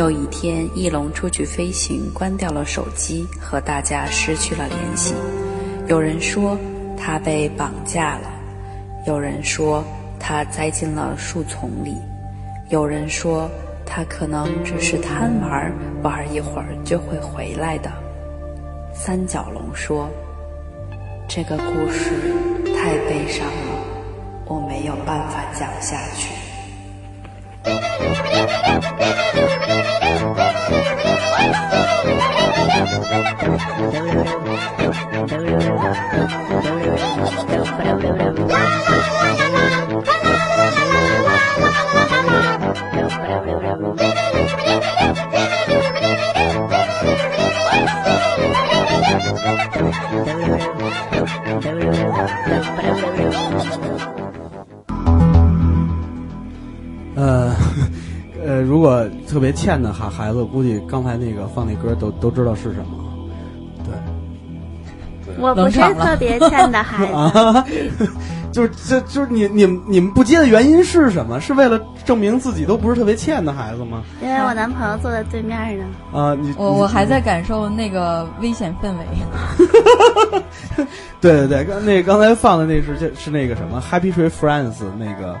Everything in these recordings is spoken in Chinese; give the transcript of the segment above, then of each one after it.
有一天，翼龙出去飞行，关掉了手机，和大家失去了联系。有人说他被绑架了，有人说他栽进了树丛里，有人说他可能只是贪玩，玩一会儿就会回来的。三角龙说：“这个故事太悲伤了，我没有办法讲下去。”呃，呃，如果特别欠的孩孩子，估计刚才那个放那歌都都知道是什么。对，我不是特别欠的孩子，啊，就是就就是你你们你们不接的原因是什么？是为了证明自己都不是特别欠的孩子吗？因为我男朋友坐在对面呢。啊，你我我还在感受那个危险氛围。对对对，刚那刚才放的那是这是那个什么《Happy Tree Friends》那个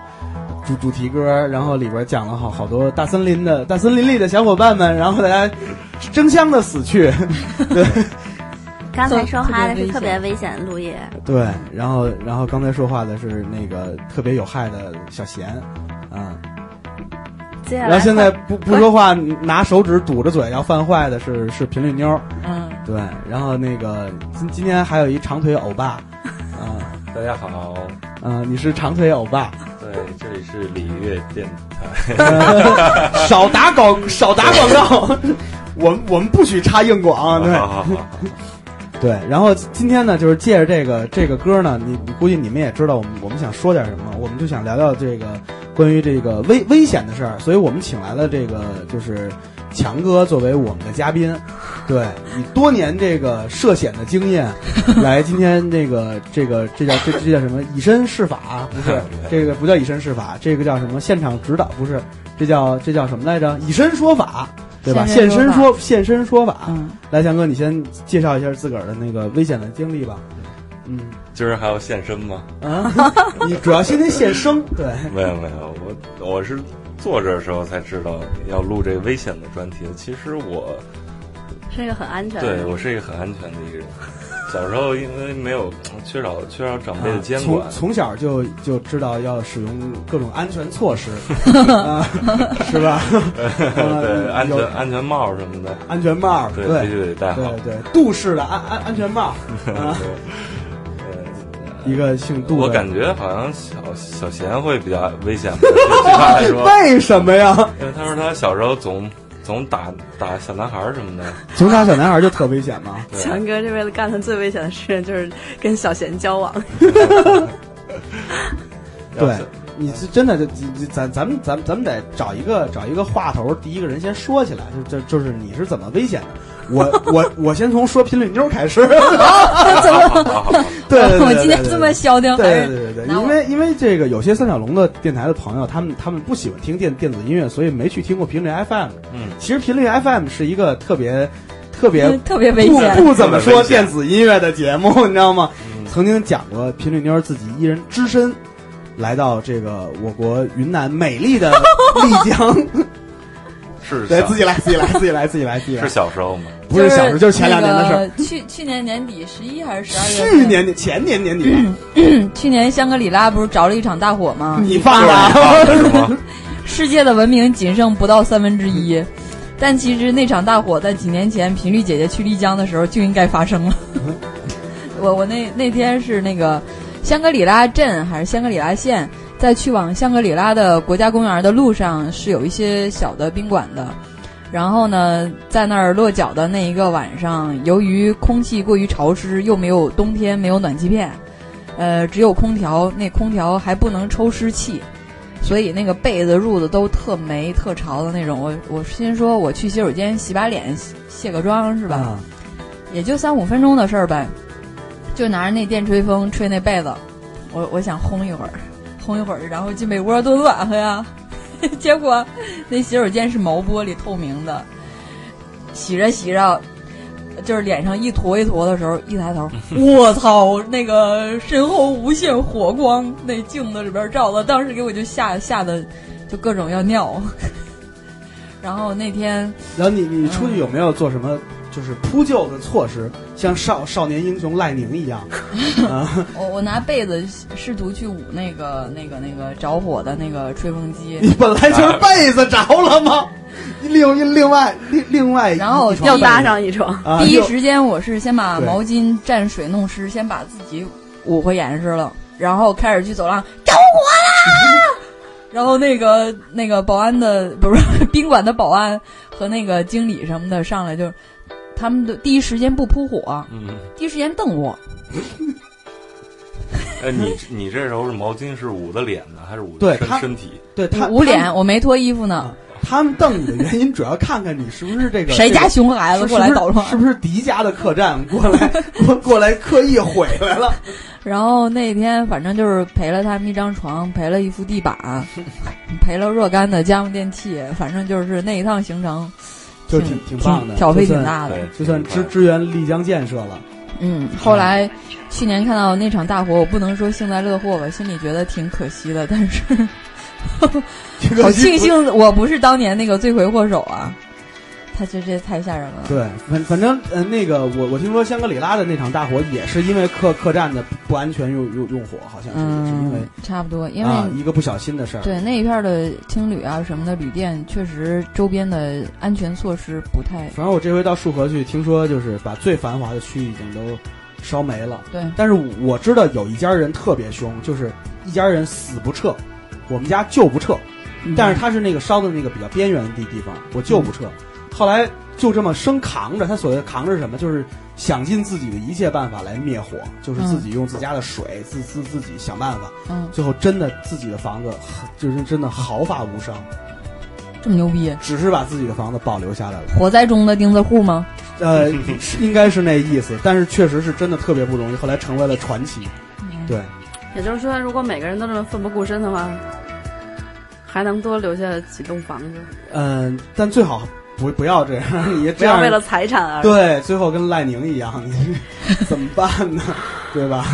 主主题歌，然后里边讲了好好多大森林的大森林里的小伙伴们，然后大家争相的死去，对 刚才说话的是特别危险的陆爷，对，然后然后刚才说话的是那个特别有害的小贤，啊、接下来然后现在不不说话，拿手指堵着嘴要犯坏的是是频率妞，嗯，对，然后那个今今天还有一长腿欧巴，啊、大家好，嗯、你是长腿欧巴，对，这里是礼乐电台。少打广少打广告，我们我们不许插硬广，对。好好好好对。然后今天呢，就是借着这个这个歌呢，你你估计你们也知道，我们我们想说点什么，我们就想聊聊这个关于这个危危险的事儿，所以我们请来了这个就是强哥作为我们的嘉宾，对，以多年这个涉险的经验，来今天这个这个这叫这这叫什么以身试法？不是这个不叫以身试法，这个叫什么现场指导？不是，这叫这叫什么来着？以身说法。对吧？现身现身说现身说法，嗯，来，强哥，你先介绍一下自个儿的那个危险的经历吧。嗯今儿还要现身吗？啊，你主要先得现身，对，没有没有，我我是坐这的时候才知道要录这个危险的专题的。其实我是一个很安全的。对我是一个很安全的一个人。小时候因为没有缺少缺少长辈的监从管，从小就就知道要使用各种安全措施，啊，是吧？对安全安全帽什么的，安全帽，对对必须得戴好对。对，杜氏的安安安全帽，啊，一个姓杜，我感觉好像小小贤会比较危险吧，对对他来说，为什么呀？因为他说他小时候总总打打小男孩儿什么的，总打小男孩就特危险吗？强哥这辈子干的最危险的事就是跟小贤交往。对，你是真的就就咱咱们咱们咱们得找一个找一个话头，第一个人先说起来，就就就是你是怎么危险的？我我我先从说频率妞开始。对对对对 我今天这么消停，还对是对对对，因为因为这个有些三角龙的电台的朋友，他们他们不喜欢听电电子音乐，所以没去听过频率 FM。嗯，其实频率 FM 是一个特别特别特别危不险。不怎么说电子音乐的节目，你知道吗？嗯曾经讲过频率妞自己一人只身来到这个我国云南美丽的丽江，是对自己来自己来自己来自己来自己来是，小时候吗？不是小时候就是前两年的事儿。去去年年底十一还是十二月？去年底前年年底，去年香格里拉不是着了一场大火吗？你放的啊。是吗？世界的文明仅剩不到三分之一。但其实那场大火在几年前频率姐姐去丽江的时候就应该发生了。我我那那天是那个香格里拉镇还是香格里拉县，在去往香格里拉的国家公园的路上是有一些小的宾馆的。然后呢，在那儿落脚的那一个晚上，由于空气过于潮湿，又没有冬天没有暖气片，呃，只有空调，那空调还不能抽湿气，所以那个被子褥子都特霉特潮的那种。我我心说我去洗手间洗把脸卸个妆是吧？啊也就三五分钟的事儿呗，就拿着那电吹风吹那被子，我我想烘一会儿，烘一会儿，然后进被窝多暖和呀。结果那洗手间是毛玻璃透明的，洗着洗着，就是脸上一坨一坨的时候，一抬头，我操！那个身后无限火光，那镜子里边照的，当时给我就吓吓得就各种要尿。然后那天，然后你你出去有没有做什么就是扑救的措施，像少少年英雄赖宁一样？啊，我我拿被子试图去捂那个那个那个着火的那个吹风机。你本来就是被子着了吗？另另外另另外，然后要搭上一床。啊第一时间我是先把毛巾蘸水弄湿，先把自己捂回严实了，然后开始去走廊着火啦。然后那个那个保安的不是 宾馆的保安和那个经理什么的上来就，他们的第一时间不扑火，嗯，第一时间瞪我。哎，你你这时候是毛巾是捂的脸呢，还是捂对身身体？对他捂脸，我没脱衣服呢。他们瞪你的原因，主要看看你是不是这个谁家熊孩子过来捣乱？是不是敌家的客栈过来 过过来刻意毁来了？然后那天反正就是赔了他们一张床，赔了一副地板，赔了若干的家用电器，反正就是那一趟行程就挺挺棒的，挑费挺大的。对，就算支支援丽江建设了。嗯，后来去年看到那场大火，我不能说幸灾乐祸吧，心里觉得挺可惜的，但是 好庆幸我不是当年那个罪魁祸首啊！他这这太吓人了。对，反反正呃，那个我我听说香格里拉的那场大火也是因为客客栈的不安全用用用火，好像是、是因为嗯，差不多，因为、啊一个不小心的事儿。对那一片的青旅啊什么的旅店，确实周边的安全措施不太反正我这回到束河去，听说就是把最繁华的区域已经都烧没了。对。但是我知道有一家人特别凶，就是一家人死不撤，我们家就不撤。嗯但是他是那个烧的那个比较边缘的地地方，我就不撤。后来就这么生扛着，他所谓的扛着是什么？就是想尽自己的一切办法来灭火，就是自己用自家的水，自自自己想办法。嗯，最后真的自己的房子就是真的毫发无伤，这么牛逼，只是把自己的房子保留下来了。火灾中的钉子户吗？呃，应该是那意思，但是确实是真的特别不容易，后来成为了传奇。对，也就是说，如果每个人都这么奋不顾身的话，还能多留下几栋房子，嗯、但最好不不要这样，你不这样要为了财产而对，最后跟赖宁一样，你 怎么办呢？对吧？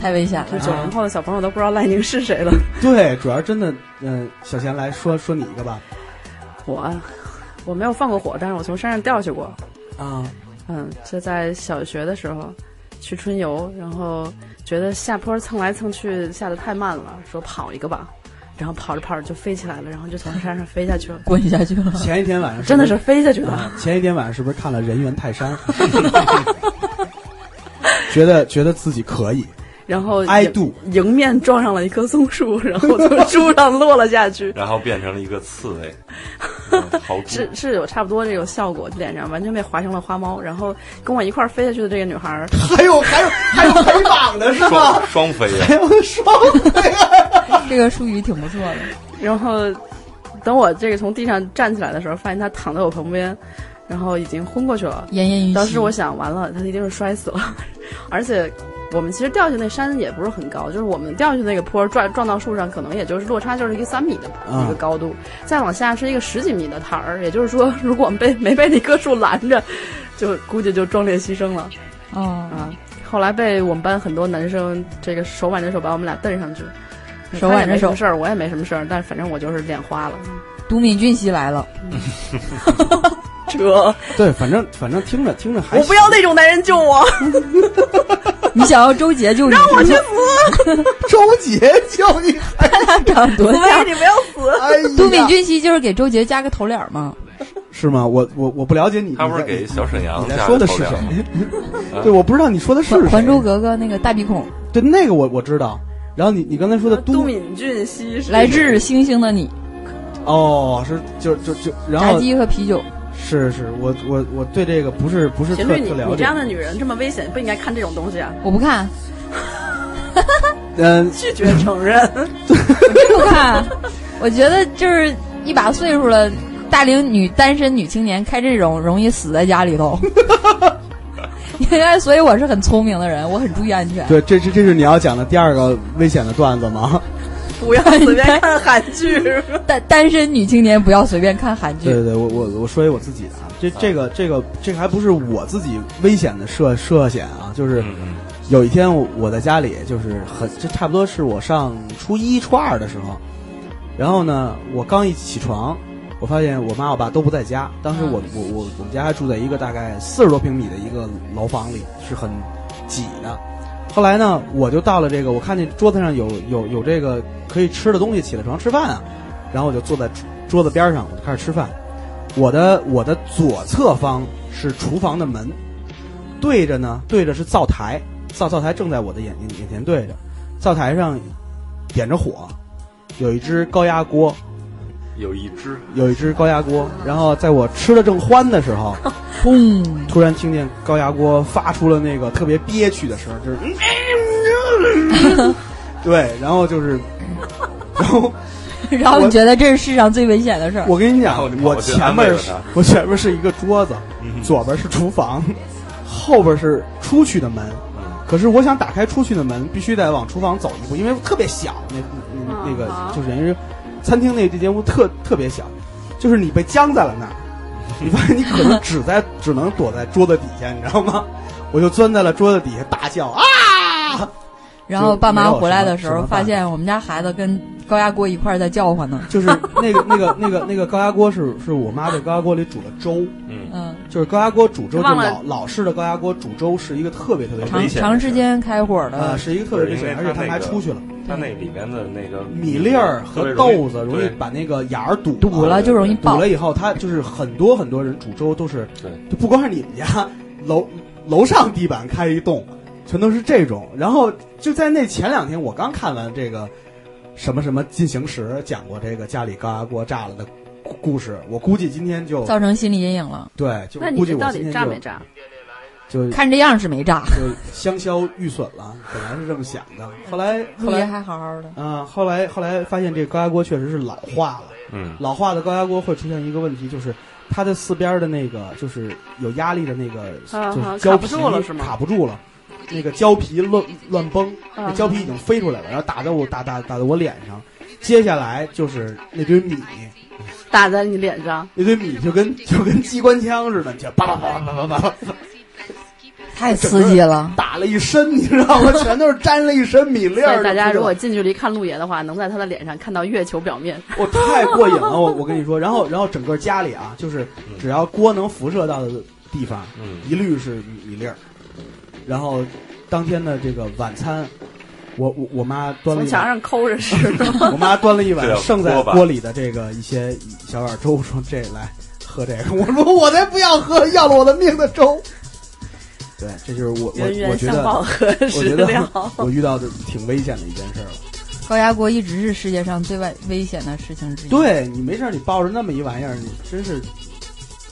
太危险了。九零后的小朋友都不知道赖宁是谁了。对，主要真的，嗯、小贤来说说你一个吧。我我没有放过火，但是我从山上掉下去过。啊，嗯，就在小学的时候去春游，然后觉得下坡蹭来蹭去下的太慢了，说跑一个吧，然后跑着跑着就飞起来了，然后就从山上飞下去了，滚下去了。前一天晚上真的是飞下去了。啊，前一天晚上是不是看了《人猿泰山》觉得觉得自己可以然后，I 迎 do，迎面撞上了一棵松树，然后从树上落了下去。然后变成了一个刺猬，嗯是是有差不多这个效果，脸上完全被划成了花猫。然后跟我一块儿飞下去的这个女孩儿，还有还有还有陪绑的是吗双？双飞呀还，有双飞啊！这个术语挺不错的。然后等我这个从地上站起来的时候，发现她躺在我旁边，然后已经昏过去了。奄奄一息。当时我想，完了，她一定是摔死了。而且我们其实掉下去那山也不是很高，就是我们掉下去那个坡撞撞到树上，可能也就是落差就是一个三米的啊一个高度，再往下是一个十几米的台儿。也就是说，如果我们被没被那棵树拦着，就估计就壮烈牺牲了。哦，啊，后来被我们班很多男生这个手挽着手把我们俩蹬上去，手挽着手没事儿，我也没什么事儿，但反正我就是脸花了。都敏俊熙来了。这 对，反正反正听着听着还我不要那种男人救我，你想要周杰救你？让我去 周杰救你，他俩长得多像。你不要死。哎，都敏俊熙就是给周杰加个头脸吗。是吗？我我我不了解你，他不是给小沈阳你说的是谁的头脸？？对，我不知道你说的是还谁。还珠格格那个大鼻孔，对那个我我知道。然后你你刚才说的都都敏俊熙是来自星星的你，哦，是就就就然炸鸡和啤酒。是是，我我我对这个不是不是特频率，你特了解你这样。的女人这么危险，不应该看这种东西啊！我不看，嗯，拒绝承认。真不看。我觉得就是一把岁数了，大龄女单身女青年开这种容易死在家里头。应该，所以我是很聪明的人，我很注意安全。对，这这这是你要讲的第二个危险的段子吗？不要随便看韩剧，是吧？单单身女青年不要随便看韩剧。对对对，我我我说一我自己的啊，这这个这个这个还不是我自己危险的涉涉险啊，就是有一天我我在家里，就是很这差不多是我上初一初二的时候，然后呢，我刚一起床，我发现我妈我爸都不在家。当时我我我我们家还住在一个大概四十多平米的一个楼房里，是很挤的。后来呢，我就到了这个，我看见桌子上有有有这个可以吃的东西，起来床吃饭啊，然后我就坐在桌子边上，我就开始吃饭。我的我的左侧方是厨房的门，对着呢对着是灶台，灶灶台正在我的眼眼眼前对着，灶台上点着火，有一只高压锅，有一只有一只高压锅，然后在我吃的正欢的时候，砰！突然听见高压锅发出了那个特别憋屈的声儿，就是，对，然后就是，然后 然后你觉得这是世上最危险的事儿？我跟你讲我前面我前面是一个桌子，嗯左边是厨房，后边是出去的门。嗯可是我想打开出去的门，必须得往厨房走一步，因为特别小，那那那个啊就是人家餐厅那这间屋特特别小，就是你被僵在了那儿，你发现你可能只在只能躲在桌子底下，你知道吗？我就钻在了桌子底下大叫啊！然后爸妈回来的时候，发现我们家孩子跟高压锅一块儿在叫唤呢。就是那个那个那个那个高压锅是是我妈在高压锅里煮的粥，嗯，嗯，就是高压锅煮粥，就忘了老老式的高压锅煮粥是一个特别特别长危险的长时间开火呃的，是一个特别危险，而且他们还出去了，它那里面的那个米粒儿和豆子容易把那个眼儿堵堵了就容易爆堵了。以后，它就是很多很多人煮粥都是，对，就不光是你们家楼楼上地板开一洞，全都是这种。然后就在那前两天，我刚看完这个什么什么进行时讲过这个家里高压锅炸了的故故事，我估计今天就造成心理阴影了。对，就那估计你这到底我今天就炸没炸？就看这样是没炸，就香消玉损了。本来是这么想的，后来后来还好好的。啊、后来后来发现这个高压锅确实是老化了。嗯老化的高压锅会出现一个问题，就是它的四边的那个就是有压力的那个，就是胶皮卡不住了是吗卡不住了，那个胶皮乱乱崩，啊那胶皮已经飞出来了，然后打在我打打打在我脸上。接下来就是那堆米，打在你脸上，那堆米就跟就跟机关枪似的，就叭叭叭叭叭叭叭 太刺激了，打了一身，你知道吗？全都是沾了一身米粒儿。大家如果近距离看陆爷的话，能在他的脸上看到月球表面。我太过瘾了，我我跟你说，然后然后整个家里啊，就是只要锅能辐射到的地方，嗯一律是米米粒儿。然后当天的这个晚餐，我我我妈端了从墙碗，上抠着吃的？我妈端了一碗这叫 剩在锅里的这个一些小碗粥，说这来喝这个。我说我才不要喝要了我的命的粥。对，这就是我我我觉得报何我时觉得？我遇到的挺危险的一件事儿了。高压锅一直是世界上最危危险的事情之一。，对你没事儿，你抱着那么一玩意儿，你真是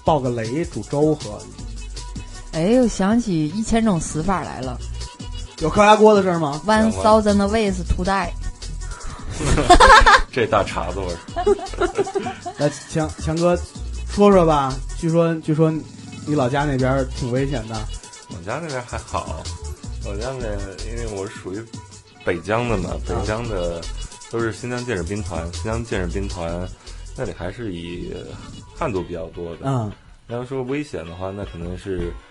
爆个雷煮粥喝。哎，又想起一千种死法来了有高压锅的事儿吗？，One thousand ways to die。这大碴子味儿，来，强强哥说说吧。据说据说你老家那边挺危险的。我家那边还好，我家那因为我是属于北疆的嘛，北疆的都是新疆建设兵团，新疆建设兵团那里还是以汉族比较多的。嗯，要说危险的话，那可能是呃，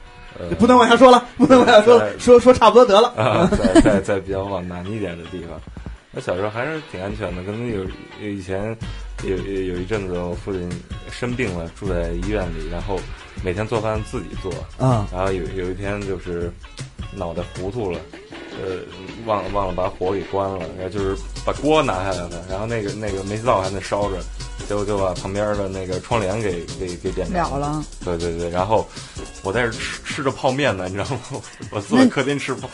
不能往下说了，不能往下说了，说说差不多得了。啊，在在在比较往南一点的地方。那小时候还是挺安全的，可能有有以前有有有一阵子我父亲生病了，住在医院里，然后每天做饭自己做，嗯然后有有一天就是脑袋糊涂了，呃，忘了忘了把火给关了，然后就是把锅拿下来了，然后那个那个煤气灶还在烧着，结果就把旁边的那个窗帘给给给点着了了，对对对，然后我在这吃吃着泡面呢，你知道吗？我坐在客厅吃泡，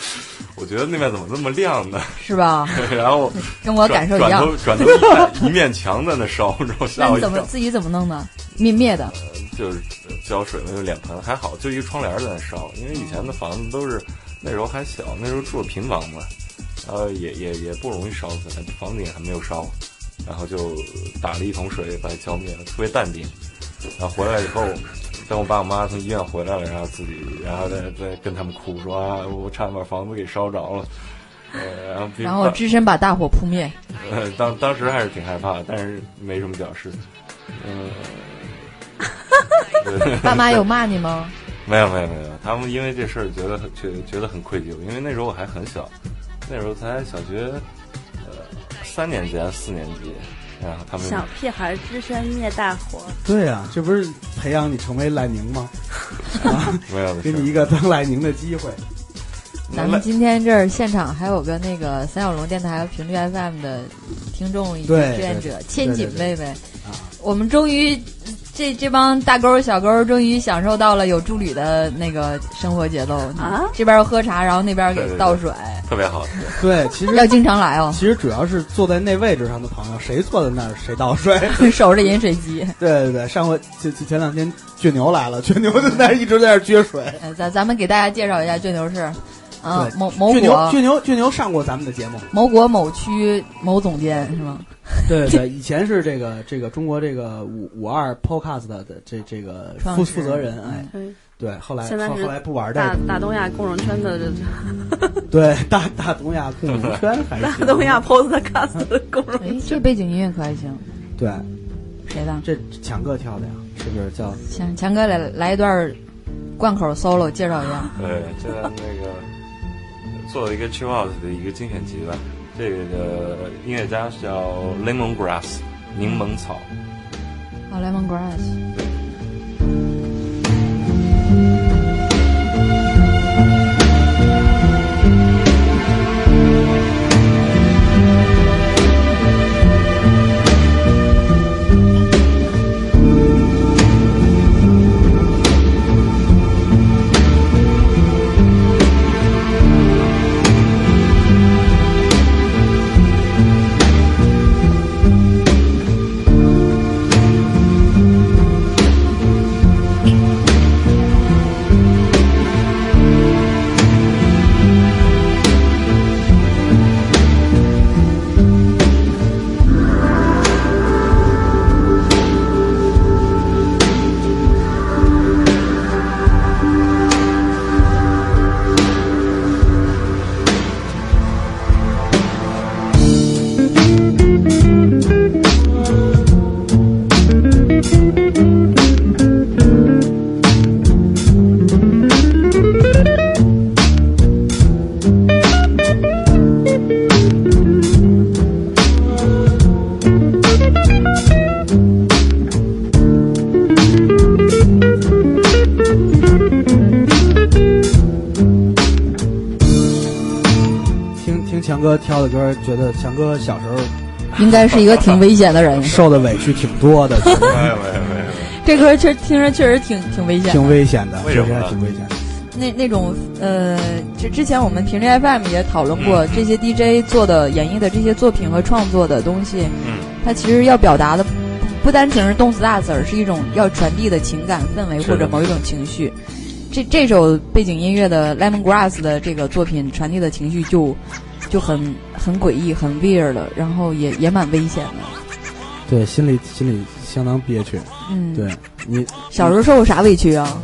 我觉得那面怎么这么亮呢？是吧？然后跟我感受一样。转头转头一看，一面墙在那烧，然后吓 那你我一跳。怎么自己怎么弄的？灭灭的，就是浇水那个脸盆还好，就一个窗帘在那烧，因为以前的房子都是那时候还小，那时候住的平房嘛，然后也也也不容易烧起来，房顶还没有烧，然后就打了一桶水把它浇灭了，特别淡定。然后回来以后，等我爸我妈从医院回来了，然后自己然后再再跟他们哭说啊，我差点把房子给烧着了。呃，然后然后只身把大火扑灭。呃，当当时还是挺害怕，但是没什么表示。嗯 对爸妈有骂你吗？没有没有没有，他们因为这事儿觉得很觉觉得很愧疚，因为那时候我还很小，那时候才小学呃三年级还是四年级，然后他们小屁孩只身灭大火，对呀、这不是培养你成为赖宁吗？啊，没有给你一个当赖宁的机会。咱们今天这儿现场还有个那个三角龙电台和频率 FM 的听众以及志愿者千锦妹妹，啊，我们终于这这帮大勾儿小勾儿终于享受到了有助理的那个生活节奏啊这边喝茶，然后那边给对对对倒水，特别好，对，其实要经常来哦，其实主要是坐在那位置上的朋友，谁坐在那儿谁倒水。守着饮水机。对对对，上回前前前两天倔牛来了，倔牛就在那一直在那儿撅水。呃，咱咱们给大家介绍一下倔牛是，嗯，对某某倔牛国倔牛倔牛上过咱们的节目。某国某区某总监是吗？对对对，以前是这个这个中国这个五五二 Podcast 的这这个负负责人，哎，对，后来现在后后来不玩这大个，大东亚共荣圈的这 对大大东亚共荣圈还是 大东亚 Podcast 的共荣哎，这背景音乐可还行，对，谁的？这强哥跳的呀，是不是叫强强哥来来一段贯口 solo 介绍一下。对，这那个做了一个 chill out 的一个精选集吧。这个音乐家叫 Lemon Grass 柠檬草，啊，Lemon Grass。对觉得强哥小时候应该是一个挺危险的人。受的委屈挺多的，没有没有没有，这歌确听着确实挺挺危险的。挺危险的，确实挺危险的。那那种呃，就之前我们频率 FM 也讨论过，这些 DJ 做的演绎的这些作品和创作的东西，嗯，它其实要表达的不不单纯是动词大词儿，是一种要传递的情感氛围或者某一种情绪。这这首背景音乐的 Lemongrass 的这个作品传递的情绪就就很很诡异、很 weird 的，然后也也蛮危险的。对，心里心里相当憋屈。嗯，对你小时候受过啥委屈啊？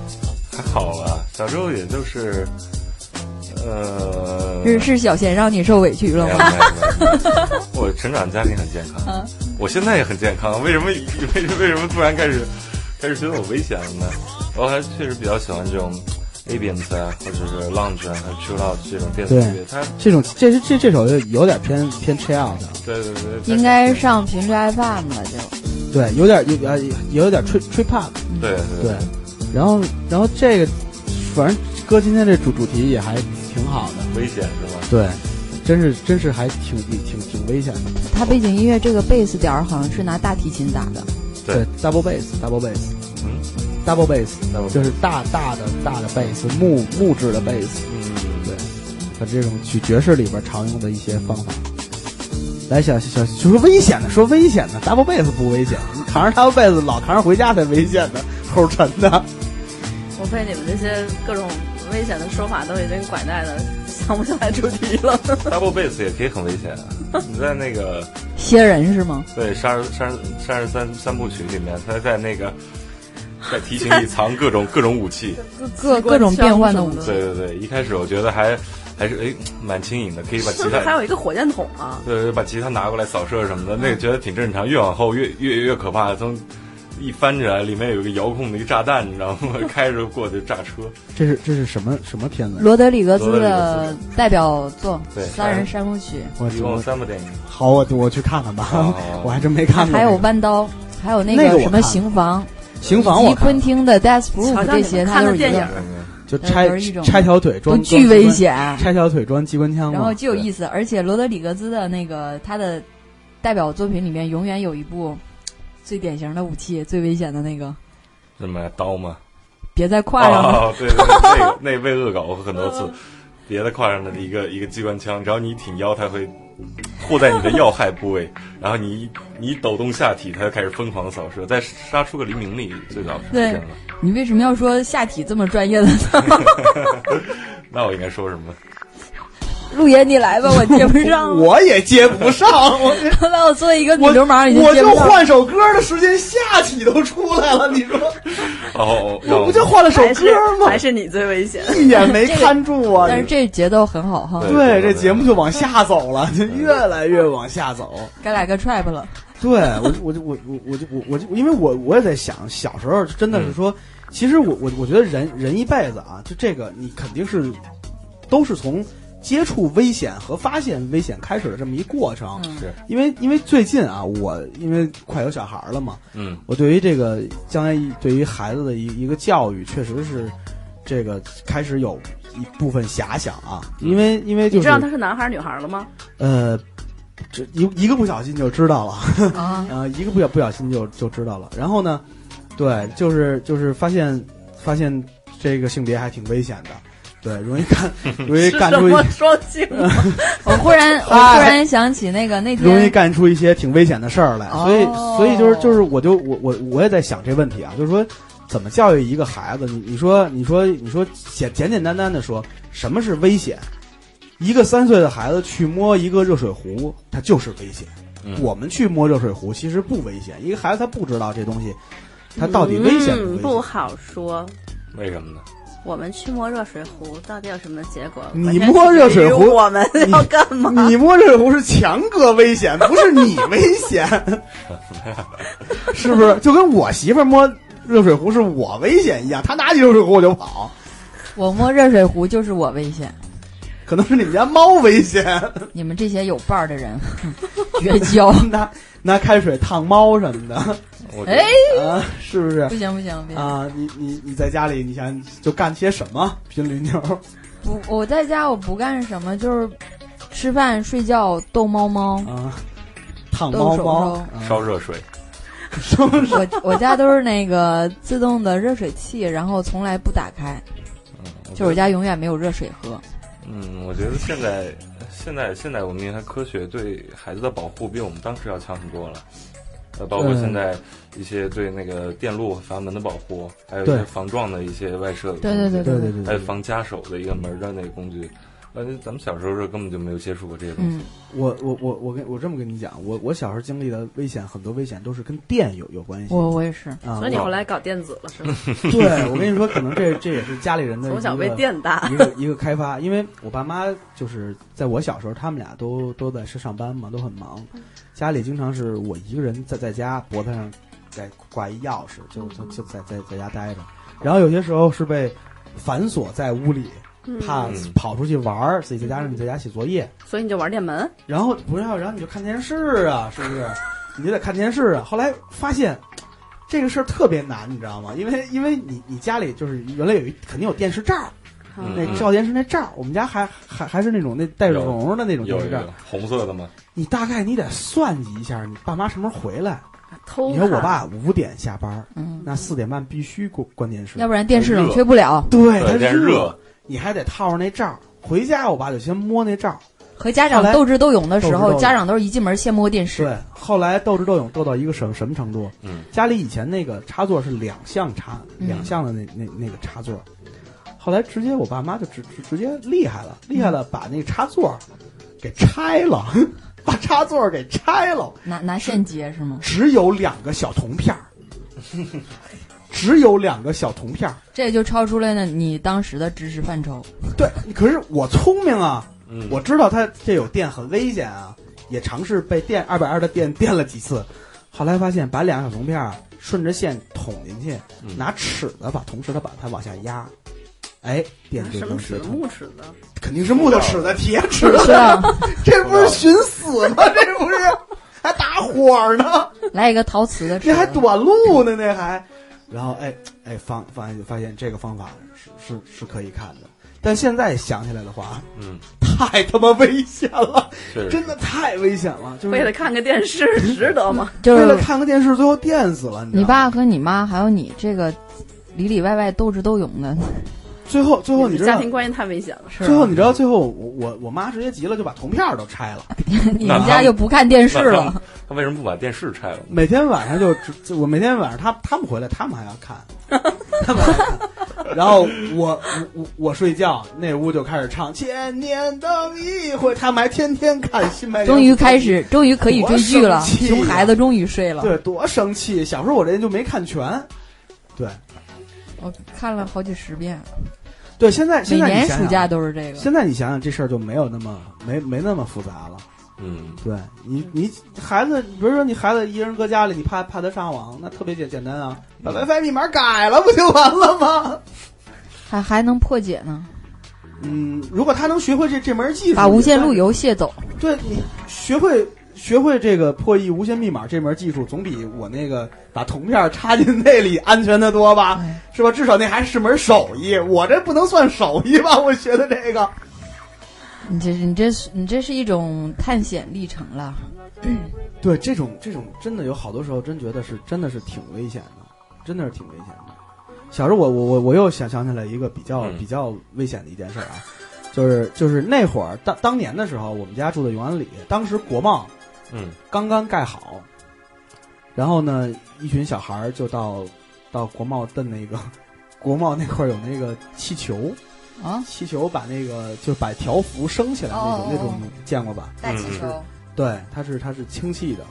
还好吧，小时候也就是，呃，是是小贤让你受委屈了吗？我成长家庭很健康，嗯我现在也很健康，为什么 为什么为什么突然开始开始觉得我危险了呢？我还确实比较喜欢这种 ambient 啊，或者是 lounge 啊，还有 chill out 这种电子音乐，它这种这这这首有点偏偏 chill out 的，对对对，应该上频率 FM 了就。对，有点有啊也有点吹吹 pop，对对。然后然后这个反正哥今天这主主题也还挺好的，危险是吧？对，真是真是还挺挺挺危险的。他背景音乐这个贝斯点儿好像是拿大提琴打的，对，double bass double bass 嗯 double bass 就是大大的大的 bass，木木质的 bass，嗯，对，它这种去爵士里边常用的一些方法。来，小小就说危险的，说危险的，double bass 不危险，你扛着 double bass 老扛着回家才危险的，齁沉的。我被你们这些各种危险的说法都已经拐带的想不起来主题了。double bass 也可以很危险啊！你在那个 歇人是吗？对杀人杀人杀人三三部曲里面，他在那个在提琴里藏各种各种武器。各各种变换的武器。对对对，一开始我觉得还还是哎蛮轻盈的，可以把吉是不是还有一个火箭筒啊？对把吉他拿过来扫射什么的，那个觉得挺正常。越往后越越越可怕，从一翻起来里面有一个遥控的一个炸弹，你知道吗？开着过去炸车。这是这是什么什么片子？罗德里格兹罗德里的代表作对《三人山谷曲我一共三部电影，好，我我去看看吧哦，我还真没》，看过。还有《弯刀》，还有那那个什么看刑房，刑房，我看昆汀的《Death Proof 这些，们看的它都是一个电影就拆都是一种拆条腿都装巨危，险。拆条腿装机关枪，然后巨有意思，而且罗德里格兹的那个他的代表作品里面，永远有一部最典型的武器，最危险的那个，什么刀吗？别在胯上对对，那个那被恶搞过很多次，别在胯上的一个一个机关枪，只要你挺腰，它会护在你的要害部位，然后你一你一抖动下体，它就开始疯狂扫射。在《杀出个黎明》里最早出现了，你为什么要说下体这么专业的呢？那我应该说什么？陆爷，你来吧，我接不上。我也接不上，我那我作为一个女我流氓，你我就接不上。换首歌的时间，下体都出来了，你说哦，我不就换了首歌吗还？是你最危险？一眼没看住啊！但是这节奏很好哈，对这节目就往下走了，就越来越往下走。该来个 trap 了。对我就我就我我我就我我就因为我我也在想，小时候真的是说，其实我我我觉得人人一辈子啊，就这个你肯定是都是从接触危险和发现危险开始的这么一过程。嗯是因为因为最近啊，我因为快有小孩了嘛，嗯我对于这个将来对于孩子的一一个教育，确实是这个开始有一部分遐想啊，因为因为就是你知道他是男孩儿女孩儿了吗？呃，这一一个不小心就知道了。啊，呃，一个不小不小心就就知道了。然后呢，对，就是就是发现发现这个性别还挺危险的，对，容易干 容易干出一什么双性？我忽然 我忽然想起那个那天容易干出一些挺危险的事儿来。所以哦所以就是就是我就我我我也在想这问题啊，就是说怎么教育一个孩子？你你说你说你说简简简单单的说什么是危险？一个三岁的孩子去摸一个热水壶，它就是危险。嗯我们去摸热水壶其实不危险，一个孩子他不知道这东西，他到底危险不危险？嗯不好说。为什么呢？我们去摸热水壶，到底有什么结果？你摸热水壶我们要干嘛？你摸热水壶是强哥危险，不是你危险，是不是？就跟我媳妇儿摸热水壶是我危险一样，她拿起热水壶我就跑，我摸热水壶就是我危险，可能是你们家猫危险，你们这些有伴儿的人，绝交。拿拿开水烫猫什么的 我哎，啊，是不是不？行不行，别啊，你你你在家里，你想就干些什么？频率妞不，我在家我不干什么，就是吃饭、睡觉、逗猫猫、啊，烫猫猫烧热水，我我家都是那个自动的热水器，然后从来不打开，嗯，就我家永远没有热水喝。嗯，我觉得现在现在现在文明和科学对孩子的保护比我们当时要强很多了。呃，包括嗯现在一些对那个电路阀门的保护，还有一些防撞的一些外设的对对对对对对对，还有防夹手的一个门儿的那个工具。呃，咱们小时候是根本就没有接触过这些东西。嗯，我我我我跟我这么跟你讲，我我小时候经历的危险，很多危险都是跟电有有关系我我也是。啊。所以你后来搞电子了是吧？对我跟你说，可能这这也是家里人的从小被电大一。个一个开发，因为我爸妈就是在我小时候，他们俩都都在是上班嘛，都很忙，家里经常是我一个人在在家脖子上再挂一钥匙，就就就在在在家待着，然后有些时候是被反锁在屋里，怕嗯跑出去玩儿，自己在家让你在家写作业，所以你就玩电门，然后不要，然后你就看电视啊，是不是？你就得看电视啊。后来发现这个事儿特别难，你知道吗？因为因为你你家里就是原来有一肯定有电视罩，嗯那照电视那罩，我们家还还还是那种那带着绒的那种电视罩。红色的吗？你大概你得算计一下，你爸妈什么时候回来？偷你说我爸五点下班，嗯，那四点半必须关关电视，要不然电视冷却不了。对它热，你还得套上那罩儿。回家我爸就先摸那罩儿。和家长斗智斗勇的时候，斗斗家长都是一进门先摸电视。对，后来斗智斗勇斗到一个什什么程度？嗯，家里以前那个插座是两项插，嗯两项的那那那个插座，后来直接我爸妈就直直直接厉害了，厉害了，把那个插座给拆了，把插座给拆了，拿拿线接是吗？只有两个小铜片儿，只有两个小铜片儿。这就超出了呢你当时的知识范畴。对，可是我聪明啊，嗯，我知道它这有电很危险啊，也尝试被电二百二的电电了几次，后来发现把两个小铜片儿顺着线捅进去，嗯拿尺子把同时的把它往下压，哎，电就什么尺。木尺子？肯定是木头尺子、铁尺子，是啊，这不是寻死吗？这不是还打火呢？来一个陶瓷的尺这还，短路呢，那还。然后哎哎，发发现发现这个方法是是是可以看的，但现在想起来的话，嗯，太他妈危险了，真的太危险了，就是为了看个电视 值得吗？就是为了看个电视，最后电死了。你你爸和你妈还有你这个里里外外斗智斗勇的，最后最后你知道家，庭关系太危险了。最后你知道最后我我我妈直接急了，就把铜片儿都拆了。你们家就不看电视了。他为什么不把电视拆了？每天晚上就只我每天晚上他他们回来，他们还要看，他们还要看。然后我我我我睡觉，那屋就开始唱《千年等一回》，他们还天天看《新白 》。终于开始，终于可以追剧了，熊孩子终于睡了。对，多生气！小时候我这人就没看全。对我看了好几十遍，对，现在每现在你想想年暑假都是这个。现在你想想这事儿就没有那么没没那么复杂了。嗯，对你，你孩子，比如说你孩子一人搁家里，你怕怕他上网，那特别简简单啊，把 WiFi 密码改了不就完了吗？还还能破解呢，嗯，如果他能学会这这门技术，把无线路由卸走。对你学会学会这个破译无线密码这门技术，总比我那个把铜片插进那里安全的多吧？哎是吧？至少那还是门手艺，我这不能算手艺吧？我学的这个，你这是你这是你这是一种探险历程了。对这种这种真的有好多时候真觉得是真的是挺危险的，真的是挺危险的。小时候我我我我又想想起来一个比较、嗯比较危险的一件事儿啊，就是就是那会儿当当年的时候，我们家住的永安里，当时国贸嗯。刚刚盖好，然后呢，一群小孩儿就到到国贸的那个 国贸那块儿有那个气球，啊，气球把那个就把条幅升起来那种、那种见过吧？带气嗯。球，对，它是它是氢气的。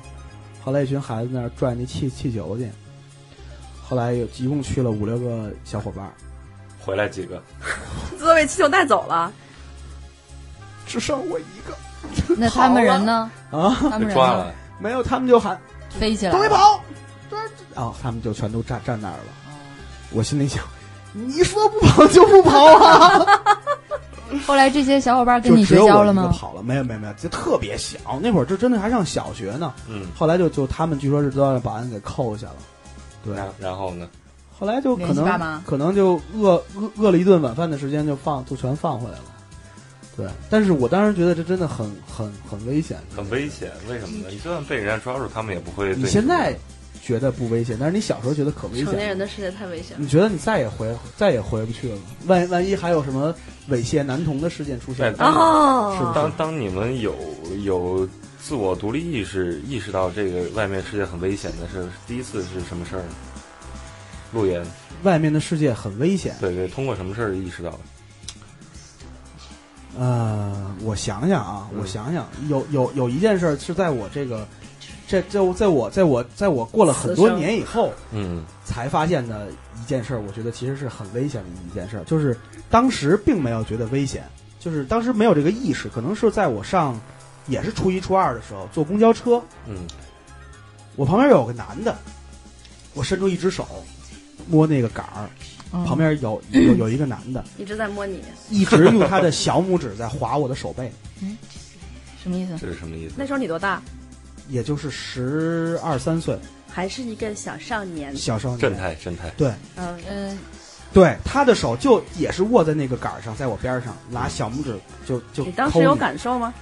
后来一群孩子在那儿拽那气气球去，后来有一共去了五六个小伙伴，回来几个？都被气球带走了，只剩我一个 那他们人呢？啊，他们抓了。没有，他们就喊飞起来。都别跑，然后他们就全都站站那儿了。我心里想，你说不跑就不跑啊！后来这些小伙伴跟你绝交了吗？跑了，没有没有没有，就特别小，那会儿就真的还上小学呢。嗯，后来就就他们据说是都让保安给扣下了，对，然然后呢？后来就可能可能就饿饿饿了一顿晚饭的时间就放就全放回来了，对。但是我当时觉得这真的很很很危险，很危险，为什么呢？你就算被人家抓住，他们也不会对你你现在觉得不危险，但是你小时候觉得可危险成年人。的世界太危险了。你觉得你再也回再也回不去了吗？万万一还有什么猥亵男童的事件出现哦，是是当当你们有有自我独立意识，意识到这个外面世界很危险的时候，第一次是什么事儿呢？陆岩，外面的世界很危险。对对，通过什么事儿意识到的？呃，我想想啊，嗯。我想想，有有有一件事儿是在我这个，这这在我在我在我过了很多年以后嗯。才发现的一件事儿，我觉得其实是很危险的一件事儿，就是当时并没有觉得危险，就是当时没有这个意识，可能是在我上也是初一初二的时候坐公交车，嗯。我旁边有个男的，我伸出一只手摸那个杆儿，嗯旁边有有有一个男的，一直在摸你。一直用他的小拇指在划我的手背。嗯什么意思？这是什么意思？那时候你多大？也就是十二三岁，还是一个小少年。小少年正。太正太，对嗯，嗯，对，他的手就也是握在那个杆上，在我边上，拿小拇指就就你当时有感受吗？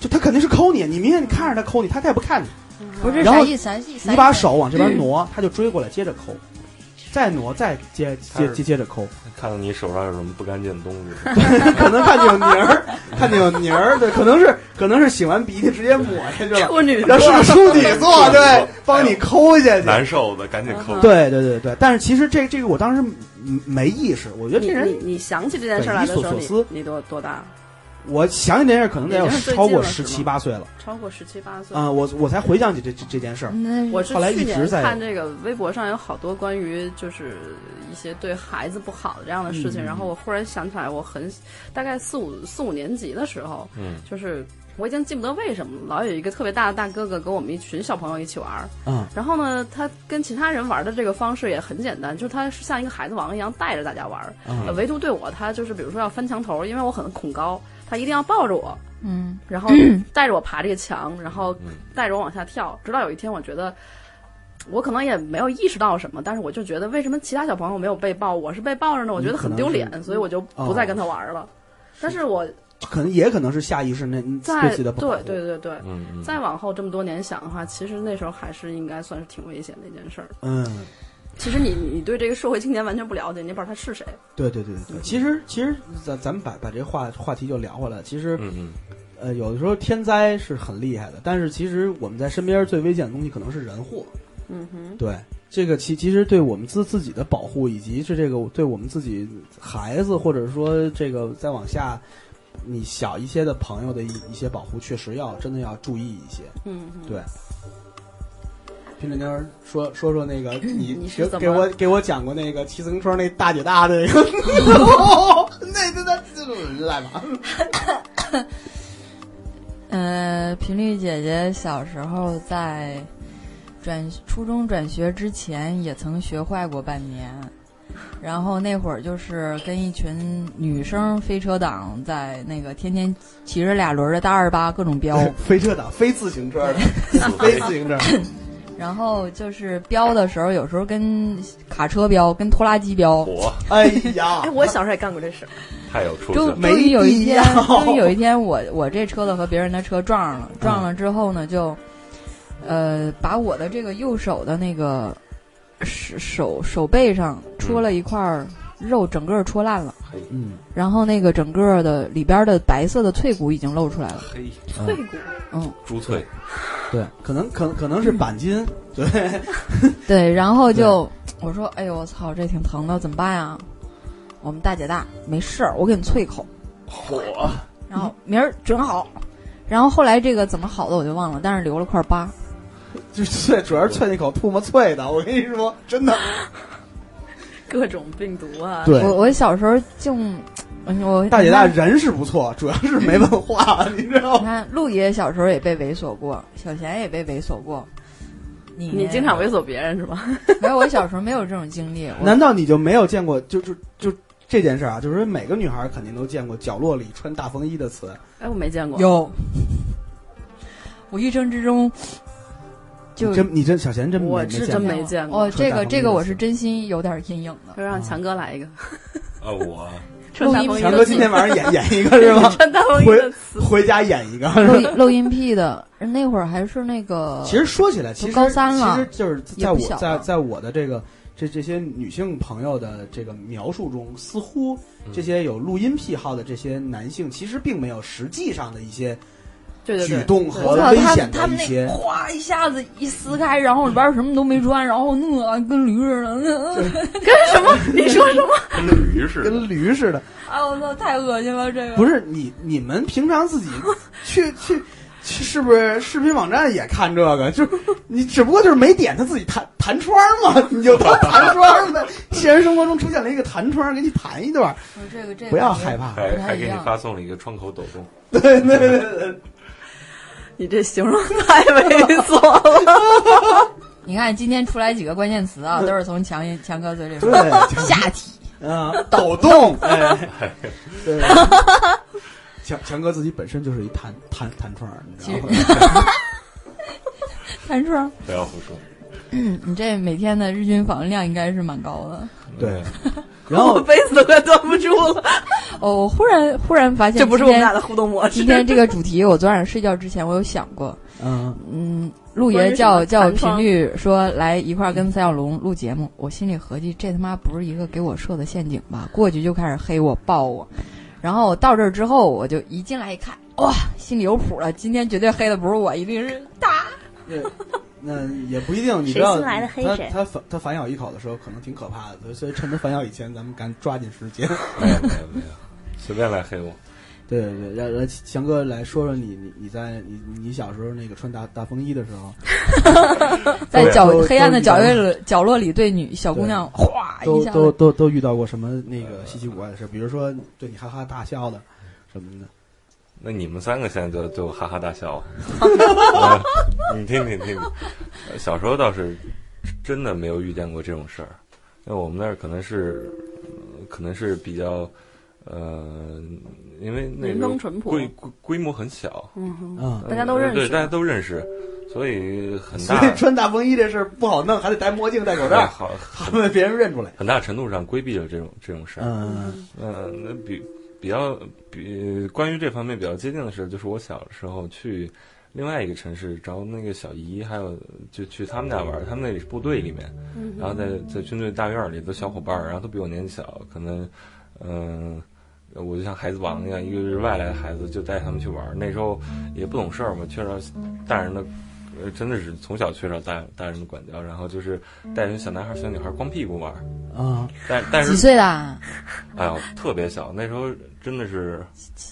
就他肯定是抠你，你明显你看着他抠你，他他也不看你，不是啥意思？啥意思？你把手往这边挪，他就追过来接着抠，再挪再接接接接着抠，看到你手上有什么不干净的东西，可能看见有泥儿，看见有泥儿，对，可能是可能是擤完鼻涕直接抹下去了，处女座。是处女座，对，帮你抠下去，难受的赶紧抠。对对对对，但是其实这这个我当时嗯没意识，我觉得这人你你想起这件事来的时候，你多多大？我想起这件事，可能得有超过十七八岁了。超过十七八岁。啊、我我才回想起这这这件事儿。我是后来去年一直在看这个微博上有好多关于就是一些对孩子不好的这样的事情，嗯。然后我忽然想起来，我很大概四五四五年级的时候，嗯，就是我已经记不得为什么了，老有一个特别大的大哥哥跟我们一群小朋友一起玩儿，嗯。然后呢，他跟其他人玩的这个方式也很简单，就是他是像一个孩子王一样带着大家玩儿，嗯。呃唯独对我，他就是比如说要翻墙头，因为我很恐高，他一定要抱着我，嗯然后 带着我爬这个墙，然后嗯带着我往下跳，直到有一天，我觉得我可能也没有意识到什么，但是我就觉得为什么其他小朋友没有被抱，我是被抱着呢？我觉得很丢脸，所以我就不再跟他玩了。但是我可能也可能是下意识那对在对对对对，嗯嗯，再往后这么多年想的话，其实那时候还是应该算是挺危险的一件事儿。嗯，其实你你对这个社会青年完全不了解，你也不知道他是谁。对对对对对。其实其实咱咱们把把这话话题就聊回来，其实嗯嗯呃有的时候天灾是很厉害的，但是其实我们在身边最危险的东西可能是人祸。嗯哼，对，这个其其实对我们自自己的保护，以及是这个对我们自己孩子，或者说这个再往下，你小一些的朋友的一一些保护，确实要真的要注意一些。嗯哼，对。平整妞儿说说说那个 你你是怎么给给我给我讲过那个骑自行车那大姐大的那个，那那那这来吧，呃，频率姐姐小时候在转初中转学之前也曾学坏过半年，然后那会儿就是跟一群女生飞车党在那个天天骑着俩轮的大二八各种飙，飞车党飞自行车的，非自行车，然后就是飙的时候，有时候跟卡车飙，跟拖拉机飙。火。哎呀。哎，，我小时候也干过这事。太有出息了，终终于有一天，终于有一天我，我这车子和别人的车撞上了，撞了之后呢，就，呃，把我的这个右手的那个手手手背上戳了一块儿肉，整个戳烂了，嗯，然后那个整个的里边的白色的脆骨已经露出来了，嘿，脆骨，嗯，朱翠，对，可能可可能是钣金，对，对，然后就我说，哎呦我操，这挺疼的，怎么办呀？我们大姐大没事儿，我给你啐一口。火，然后明儿准好。然后后来这个怎么好的我就忘了，但是留了块疤。就啐，主要是啐那口唾沫啐的，我跟你说，真的，各种病毒啊，对，我我小时候就，我大姐大人是不错，主要是没文化，你知道你？看陆爷小时候也被猥琐过，小贤也被猥琐过。你你经常猥琐别人是吧？没有？我小时候没有这种经历。难道你就没有见过？就就就这件事啊，就是说每个女孩肯定都见过角落里穿大风衣的词。哎，我没见过。有，我一生之中就你真你真小贤真没我是真没见过。哦，这个这个我是真心有点阴影的。就让强哥来一个，啊我穿大风衣强哥今天晚上演 演一个是吗？穿大风衣的词，回家演一个。录音癖的，那会儿还是那个，其实说起来，其实高三了其实就是在我在在我的这个这这些女性朋友的这个描述中，似乎嗯这些有录音癖好的这些男性，其实并没有实际上的一些对对对，举动和我，他危险他们那的一些。哗一下子一撕开，然后里边什么都没穿，然后那跟驴似的，跟什么你说什么？跟驴似的，跟驴似的，哎我操，太恶心了这个。不是你你们平常自己 去去去，是不是视频网站也看这个？就是你只不过就是没点他自己弹弹窗嘛，你就当弹窗呗。现实生活中出现了一个弹窗，给你弹一段，这个这个不要害怕。还还给你发送了一个窗口抖动，对对对对，你这形容太猥琐了。你看今天出来几个关键词啊，都是从强强哥嘴里说的。下体，啊，抖动，哎，对。强强哥自己本身就是一弹弹弹窗，你知道吗？弹窗。不要胡说。嗯，你这每天的日均访问量应该是蛮高的。对，然后我杯子都快端不住了，哦，我忽然忽然发现，这不是我们俩的互动模式。今天这个主题，我昨晚上睡觉之前我有想过，嗯，嗯，陆爷叫叫频率说来一块儿跟三小龙录节目，我心里合计这他妈不是一个给我设的陷阱吧？过去就开始黑我爆我，然后到这儿之后我就一进来一看，哇，心里有谱了，今天绝对黑的不是我，一定是他。对，那也不一定，你知道，来的黑他他反他反咬一口的时候，可能挺可怕的，所以趁他反咬以前，咱们赶紧抓紧时间。没有没有没有，随便来黑我。对 对对，让让强哥来说说你你你在你你小时候那个穿大大风衣的时候，在角黑暗的角落角落里对女小姑娘哗一都下都都都遇到过什么那个稀奇古怪的事？比如说对你哈哈大笑的什么的。那你们三个现在就就哈哈大笑，呃 你听听听。小时候倒是真的没有遇见过这种事儿，那我们那儿可能是呃可能是比较呃，因为那民时候风淳朴规规规模很小，嗯，嗯，大家都认识对，大家都认识，所以很所大以穿大风衣这事儿不好弄，还得戴墨镜、戴口罩，好 怕被别人认出来。很大程度上规避了这种这种事儿。嗯。嗯，那比比较比关于这方面比较接近的事，就是我小的时候去另外一个城市找那个小姨，还有就去他们家玩儿，他们那里是部队里面，嗯然后在在军队大院里的小伙伴儿，然后都比我年纪小，可能嗯。我就像孩子王一样，一个是外来的孩子，就带他们去玩儿。那时候也不懂事儿嘛，缺少大人的，呃，真的是从小缺少大大人的管教，然后就是带着小男孩、小女孩光屁股玩儿。啊，但但是几岁啦？哎呦，特别小，那时候真的是，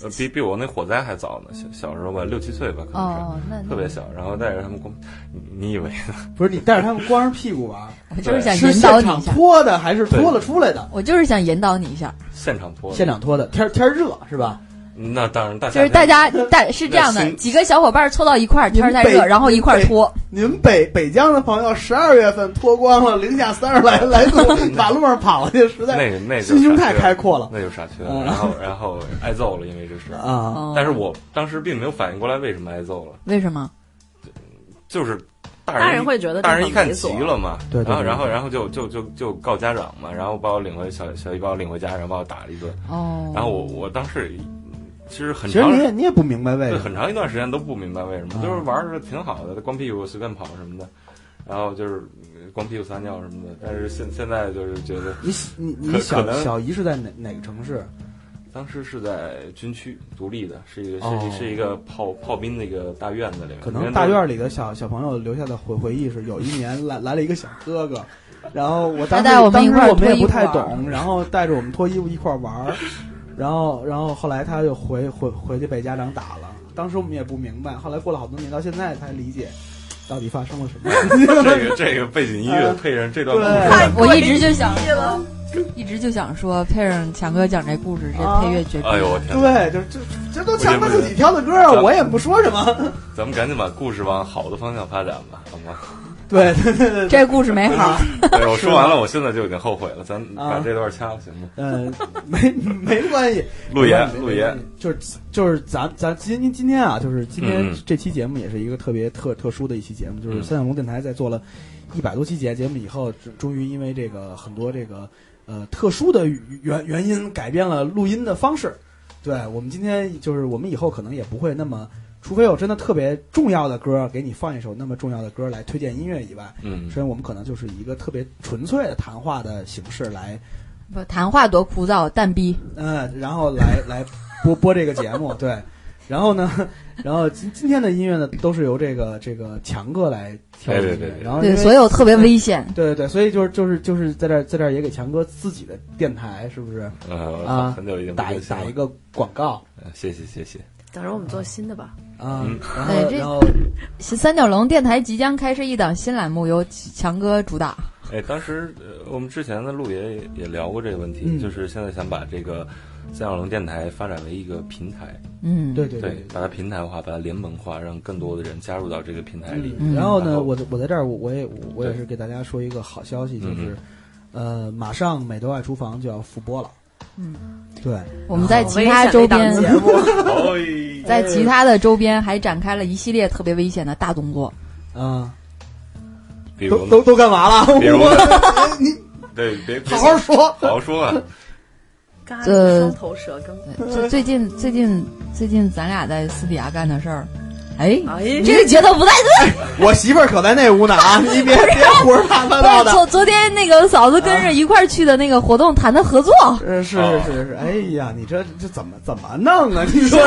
呃，比比我那火灾还早呢。小小时候吧，六七岁吧，可能是、哦，那特别小。然后带着他们光，你你以为呢？不是你带着他们光着屁股玩，我就是想是引导现场你一下，脱的还是脱了出来的？我就是想引导你一下，现场脱的。现场脱的，天天热是吧？那当然，大就是大家大是这样的，几个小伙伴凑到一块儿，天儿太热，然后一块儿脱。您北北疆的朋友十二月份脱光了，零下三十来来度，马路上跑去，实在那个那就心胸太开阔了那就傻缺然后然后挨揍了，因为这是。啊！哦但是我当时并没有反应过来为什么挨揍了，为什么？就是大大人人会觉得大人一看急了嘛，对对对然后然后然后就就就就告家长嘛，然后把我领回小小姨把我领回家，然后把我打了一顿。哦，然后我我当时其实很其实长你也你也不明白为，什么很长一段时间都不明白为什么，啊就是玩的挺好的，光屁股随便跑什么的，然后就是呃光屁股撒尿什么的。但是现现在就是觉得，你你你小小姨是在哪哪个城市？当时是在军区独立的，是一个是、哦是一个炮炮兵的一个大院子里面，可能大院里的小小朋友留下的回回忆是，有一年来来了一个小哥哥，然后我当时当时一块儿我们也不太懂，然后带着我们脱衣服一块儿玩儿，然后然后后来他就回回回去被家长打了，当时我们也不明白，后来过了好多年，到现在才理解到底发生了什么。这个这个背景音乐配上这段故对事，我一直就想，一直就想说，配上强哥讲这故事，这配乐绝逼。哎呦我天！对，就这这都强哥自己挑的歌啊，我也不说什么。咱们赶紧把故事往好的方向发展吧，好吗？对对对对，这故事没好，对，我说完了，我现在就已经后悔了，咱把啊这段掐了行吗？嗯，没没关系，陆岩陆岩，就是就是咱咱今今今天啊，就是今天这期节目也是一个特别特特殊的一期节目，就是嗯。三角龙电台在做了一百多期节节目以后，终终于因为这个很多这个呃特殊的原原因改变了录音的方式。对我们今天就是我们以后可能也不会那么，除非有真的特别重要的歌给你放一首那么重要的歌来推荐音乐以外，嗯。所以，我们可能就是以一个特别纯粹的谈话的形式来不谈话多枯燥，蛋逼。嗯，然后来 来播播这个节目，对，然后呢，然后今今天的音乐呢，都是由这个这个强哥来挑的音乐，对对对对。对，然后对所以我特别危险。对对对，所以就是就是就是在这儿在这儿也给强哥自己的电台是不是？呃，啊很久已经打打一个广告。谢谢谢谢谢。等着我们做新的吧。啊嗯？然后这 三角龙电台即将开设一档新栏目，由强哥主打。哎，当时呃我们之前的陆爷也也聊过这个问题，嗯就是现在想把这个三角龙电台发展为一个平台，嗯，对对对，把它平台化，把它联盟化，让更多的人加入到这个平台里。嗯然后呢，我我在这儿我我也我也是给大家说一个好消息，就是呃，马上美豆爱厨房就要复播了。嗯，对，我们在其他周边，节目，哎，在其他的周边还展开了一系列特别危险的大动作。啊，比如都都都干嘛了？你对，别别好好说。好好说啊。嘎这双头蛇羹，最最近最近最近咱俩在私底下干的事儿，哎，哎，这个节奏不太对。我媳妇儿可在那屋呢啊！你别别胡说八八道的。昨昨天那个嫂子跟着一块儿去的那个活动，谈的合作。呃，是是是是，哎呀，你这这怎么怎么弄啊？你说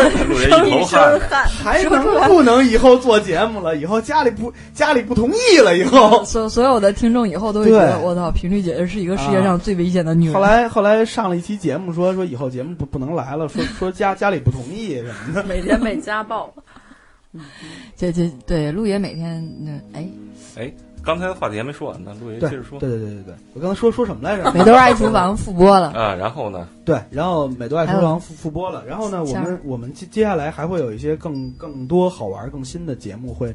一身汗，还能不能以后做节目了？以后家里不家里不同意了？以后 所所有的听众以后都会觉得，我操，频率姐姐是一个世界上最危险的女人。后来后来上了一期节目，说说以后节目不不能来了，说说家家里不同意什么的。每天被家暴，这这对陆爷每天那哎，哎，刚才的话题还没说完呢，陆爷接着说对对对对对，我刚才说说什么来着？美豆爱厨房复播了。啊。然后呢，对，然后美豆爱厨房复复播了，然后呢，我们我们接接下来还会有一些更更多好玩、更新的节目会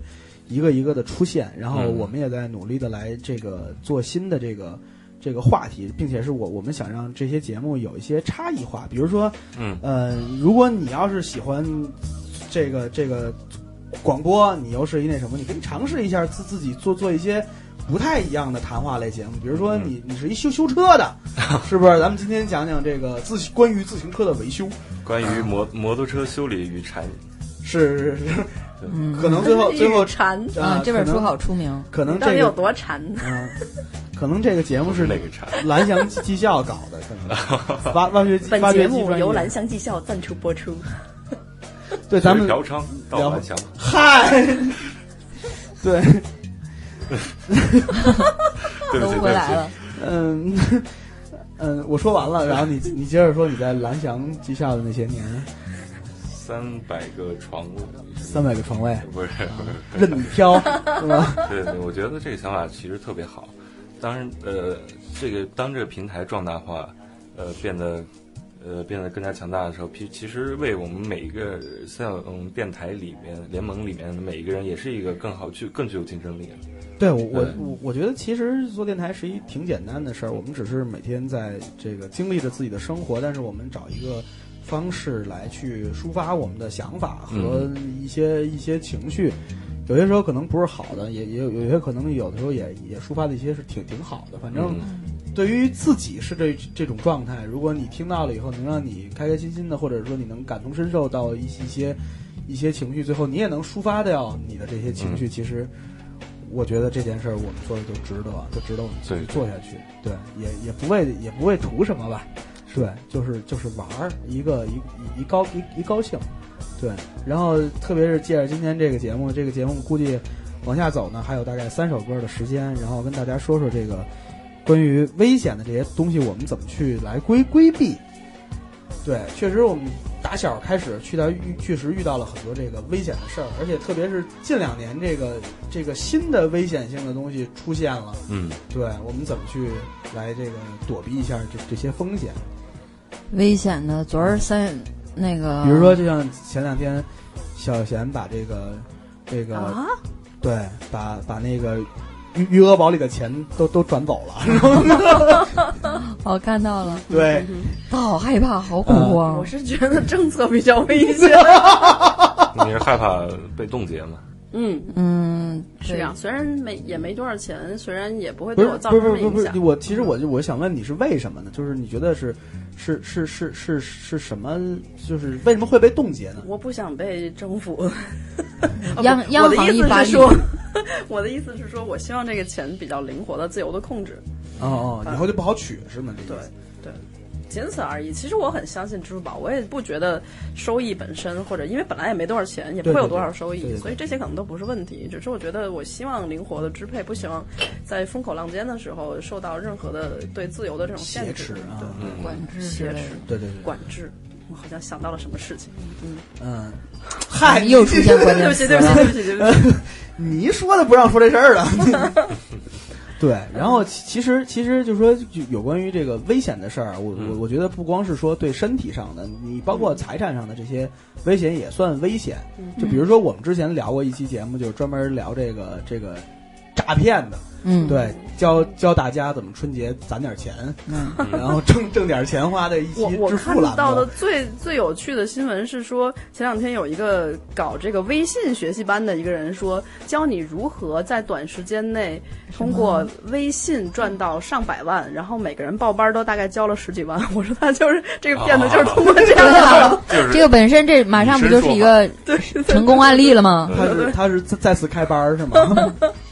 一个一个的出现，然后嗯我们也在努力的来这个做新的这个这个话题，并且是我我们想让这些节目有一些差异化，比如说，嗯呃，如果你要是喜欢这个这个广播，你又是一那什么，你可以尝试一下自自己做做一些。不太一样的谈话类节目，比如说你你是一修修车的，是不是？咱们今天讲讲这个自关于自行车的维修，关于摩摩托车修理与产是是是，嗯可能最后最后馋，啊，这本书好出名。可能你到底有这个多馋？嗯，可能这个节目是哪个产？蓝翔技校搞的，可能挖挖掘本挖掘节目由蓝翔技校赞助播出。对咱们嫖娼到聊蓝翔，嗨，对，都 对不起，对不起，回来了，嗯嗯，我说完了，然后你你接着说你在蓝翔技校的那些年，三百个床位，三百个床位。不是不是，任你挑，是吧？对对，我觉得这个想法其实特别好。当然，呃，这个当这个平台壮大化，呃，变得呃变得更加强大的时候，其其实为我们每一个像嗯电台里面联盟里面的每一个人，也是一个更好具更具有竞争力。对我我我我觉得其实做电台是一挺简单的事儿，我们只是每天在这个经历着自己的生活，但是我们找一个方式来去抒发我们的想法和一些、一些情绪。有些时候可能不是好的，也也有有些可能有的时候也也抒发的一些是挺挺好的。反正嗯对于自己是这这种状态，如果你听到了以后能让你开开心心的，或者说你能感同身受到一些一些一些情绪，最后你也能抒发掉你的这些情绪，其实我觉得这件事儿我们做的就值得，就值得我们继续做下去。对，也也不为也不为图什么吧，对，就是就是玩儿一个一一一高一一高兴，对。然后特别是借着今天这个节目，这个节目估计往下走呢，还有大概三首歌的时间，然后跟大家说说这个关于危险的这些东西，我们怎么去来规规避。对，确实我们打小开始去到遇确实遇到了很多这个危险的事儿，而且特别是近两年这个这个新的危险性的东西出现了，嗯，对我们怎么去来这个躲避一下这这些风险？危险的。昨儿三那个，比如说，就像前两天小贤把这个这个、啊，对，把把那个余余额宝里的钱都都转走了，我 看到了，对，他好害怕，好恐慌。我是觉得政策比较危险。你是害怕被冻结吗？嗯，嗯，是这样。虽然没也没多少钱，虽然也不会对我造不是不是不是，成什么影响。我其实我就我想问你是为什么呢？就是你觉得是是是是是是什么？就是为什么会被冻结呢？我不想被征服。央央啊不我的意行一发力思是说，我的意思是说，我希望这个钱比较灵活的、自由的控制。哦哦，以后就不好取是吗？这对意思对，仅此而已。其实我很相信支付宝，我也不觉得收益本身或者因为本来也没多少钱，也不会有多少收益，对对对所以这些可能都不是问题。只是我觉得我希望灵活的支配，不希望在风口浪尖的时候受到任何的对自由的这种限制挟持啊对嗯管制挟持。对对对，管制。我好像想到了什么事情，嗯，嗯，嗨，又出现关 对不起，对不起，对不起，对不起。你一说的不让说这事儿了。对，然后其其实其实就是说，就有关于这个危险的事儿，我我嗯我觉得不光是说对身体上的，你包括财产上的这些危险也算危险。就比如说我们之前聊过一期节目，就是专门聊这个这个诈骗的，嗯，对，教教大家怎么春节攒点钱，嗯，然后挣挣点钱花的一期我我看到的。最最有趣的新闻是说，前两天有一个搞这个微信学习班的一个人说，教你如何在短时间内通过微信赚到上百万，然后每个人报班都大概交了十几万。我说他就是这个骗子，就是通过这样的这个本身这马上不就是一个成功案例了吗？他是他是再再次开班是吗？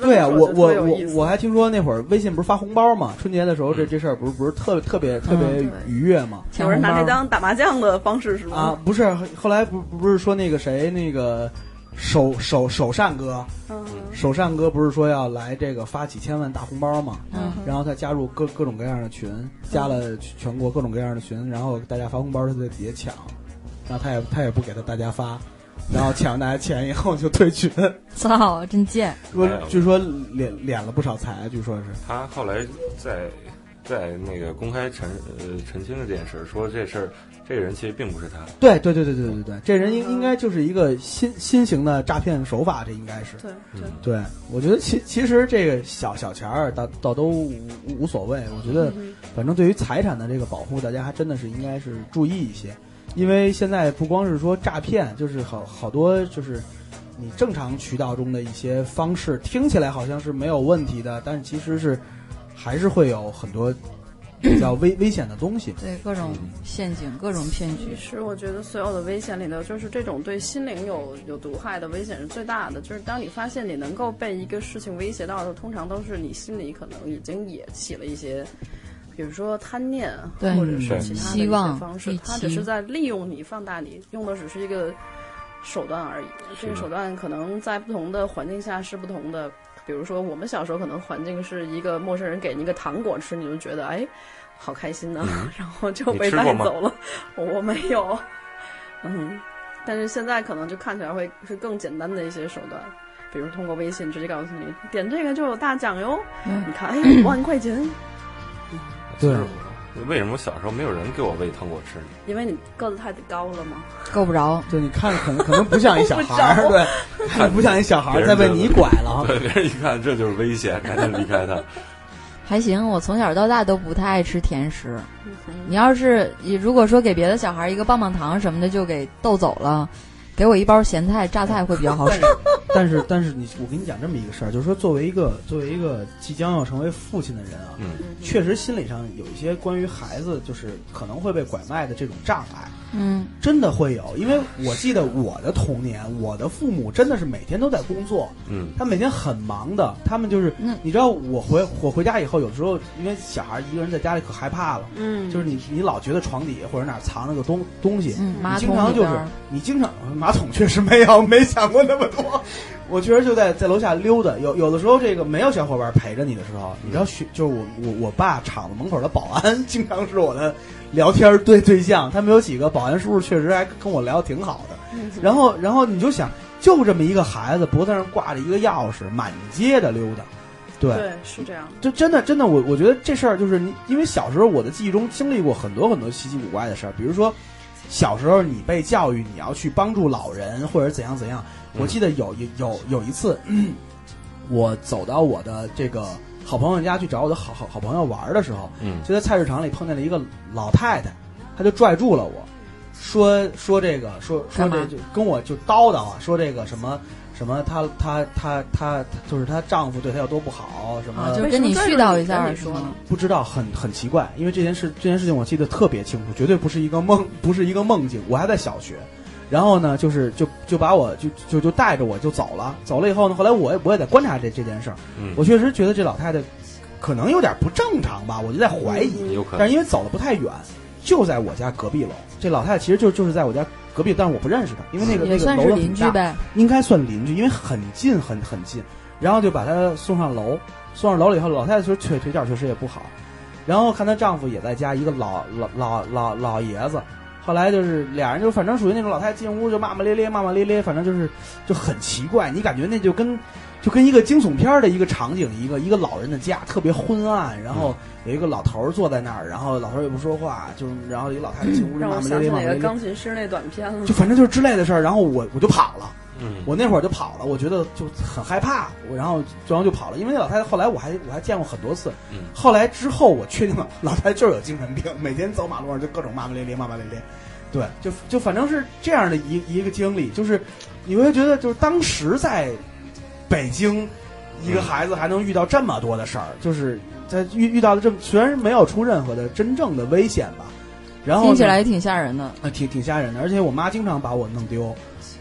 对啊，我我我我还听说那会儿微信不是发红包嘛？春节的时候这这事儿不是不是特别特别特别愉悦嘛？有人拿这当打麻将的方式是吗？啊，不是，后来不不是说那个谁那个首首首善哥，嗯，首善哥不是说要来这个发几千万大红包嘛？嗯然后他加入各各种各样的群，加了全国各种各样的群，然后大家发红包，他在底下抢，然后他也他也不给他大家发，然后抢大家钱以后就退群，操，真贱！说据说敛敛了不少财，据说是。他后来在在那个公开陈呃澄清了这件事儿，说这事儿这个人其实并不是他。对对对对对对对，这人应应该就是一个新新型的诈骗手法，这应该是。对对。对，我觉得其其实这个小小钱儿倒倒都无无所谓，我觉得嗯反正对于财产的这个保护，大家还真的是应该是注意一些，因为现在不光是说诈骗，就是好好多就是你正常渠道中的一些方式，听起来好像是没有问题的，但是其实是还是会有很多比较危危险的东西。对各种陷阱、各种骗局其，实我觉得所有的危险里头，就是这种对心灵有有毒害的危险是最大的。就是当你发现你能够被一个事情威胁到的，通常都是你心里可能已经也起了一些，比如说贪念，对或者是是其他的一些希望方式预，期它只是在利用你、放大你，用的只是一个手段而已。这个手段可能在不同的环境下是不同的。比如说，我们小时候可能环境是一个陌生人给你一个糖果吃，你就觉得哎，好开心呐、嗯 然后就被带走了。我我没有，嗯，但是现在可能就看起来会是更简单的一些手段，比如通过微信直接告诉你点这个就有大奖哟，嗯你看哎五万块钱，对就是为什么小时候没有人给我喂糖果吃呢？因为你个子太高了嘛。够不着。就你看，可能可能不像一小孩儿，对，看着不像一小孩儿，再被你拐了。对，别人一看这就是危险，赶紧离开他。还行，我从小到大都不太爱吃甜食。你要是你如果说给别的小孩一个棒棒糖什么的，就给逗走了，给我一包咸菜、榨菜会比较好使。但是，但是你，我跟你讲这么一个事儿，就是说，作为一个作为一个即将要成为父亲的人啊，嗯，确实心理上有一些关于孩子就是可能会被拐卖的这种障碍，嗯，真的会有。因为我记得我的童年，我的父母真的是每天都在工作，嗯，他每天很忙的，他们就是，嗯。你知道，我回我回家以后，有时候因为小孩一个人在家里可害怕了，嗯。就是你你老觉得床底下或者哪儿藏着个东东西，嗯，你经常就是你经常马桶确实没有，没想过那么多。我确实就在在楼下溜达，有有的时候这个没有小伙伴陪着你的时候，你知道学就是我我我爸厂子门口的保安，经常是我的聊天对对象。他们有几个保安叔叔确实还跟我聊得挺好的。然后然后你就想，就这么一个孩子，脖子上挂着一个钥匙，满街的溜达。对，对，是这样。就真的真的，我我觉得这事儿就是你，因为小时候我的记忆中经历过很多很多稀奇古怪的事儿，比如说小时候你被教育你要去帮助老人或者怎样怎样。我记得有有有有一次，我走到我的这个好朋友家去找我的好好好朋友玩的时候，嗯就在菜市场里碰见了一个老太太，她就拽住了我，说说这个说说这就跟我就叨叨啊，说这个什么什么她她她她就是她丈夫对她有多不好，什么、啊，就是跟你絮叨一下说呢？不知道，很很奇怪，因为这件事这件事情我记得特别清楚，绝对不是一个梦，不是一个梦境。我还在小学，然后呢，就是就就把我就就就带着我就走了，走了以后呢，后来我也我也在观察这这件事儿，嗯，我确实觉得这老太太可能有点不正常吧，我就在怀疑，有可能但是因为走的不太远，就在我家隔壁楼，这老太太其实就就是在我家隔壁，但是我不认识她，因为那个那个也算是楼很大邻居呗。应该算邻居，因为很近很很近。然后就把她送上楼，送上楼了以后，老太太说腿腿脚确实也不好，然后看她丈夫也在家，一个老老老老老爷子。后来就是俩人就反正属于那种老太太进屋就骂骂咧咧骂骂咧咧，反正就是就很奇怪，你感觉那就跟就跟一个惊悚片的一个场景，一个一个老人的家特别昏暗，然后有一个老头儿坐在那儿，然后老头儿也不说话，就然后一个老太太进屋就让骂骂咧我想起那个咧骂骂咧咧，钢琴师那短片了。就反正就是之类的事儿，然后我我就跑了。嗯，我那会儿就跑了，我觉得就很害怕，我然后然后就跑了，因为那老太太后来我还我还见过很多次，嗯。后来之后我确定了老太太就是有精神病，每天走马路上就各种骂骂咧咧骂骂咧咧，对，就就反正是这样的一一个经历，就是你会觉得就是当时在北京，一个嗯孩子还能遇到这么多的事儿，就是在遇遇到的这么虽然没有出任何的真正的危险吧，然后听起来也挺吓人的。啊，挺挺吓人的，而且我妈经常把我弄丢，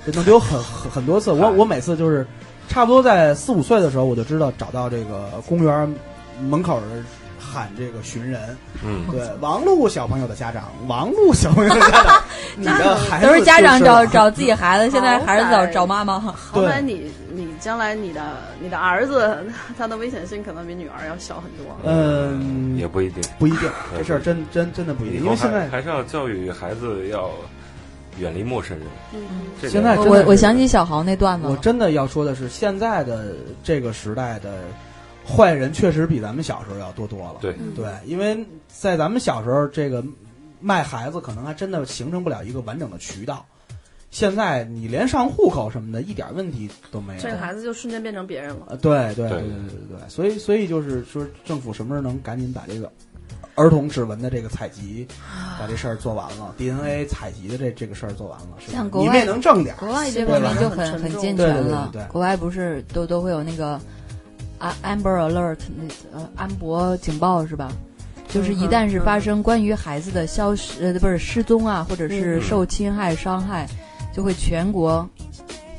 就弄丢很很很多次。我我每次就是差不多在四五岁的时候，我就知道找到这个公园门口儿喊这个寻人，嗯，对，王璐小朋友的家长，王璐小朋友的家长，你的孩子都是家长找 找自己孩子，现在还是找找妈妈。好歹你你将来你的你的儿子他的危险性可能比女儿要小很多。嗯，也不一定。不一定，这事儿真真真的不一定，因为现在还还是要教育孩子要远离陌生人。嗯，这现在我我想起小豪那段子，我真的要说的是，现在的这个时代的坏人确实比咱们小时候要多多了。对嗯对，因为在咱们小时候，这个卖孩子可能还真的形成不了一个完整的渠道。现在你连上户口什么的，一点问题都没有。这个孩子就瞬间变成别人了。呃，对对对对对对对，所以所以就是说，政府什么时候能赶紧把这个儿童指纹的这个采集，把这事儿做完了，DNA 采集的这这个事儿做完了，是吧？像国外你们也能挣点儿。国外这方面就很很健全了对对对对对。国外不是都都会有那个啊 Amber Alert 那呃安博警报是吧？就是一旦是发生关于孩子的消失呃不是失踪啊，或者是嗯。受侵害伤害，就会全国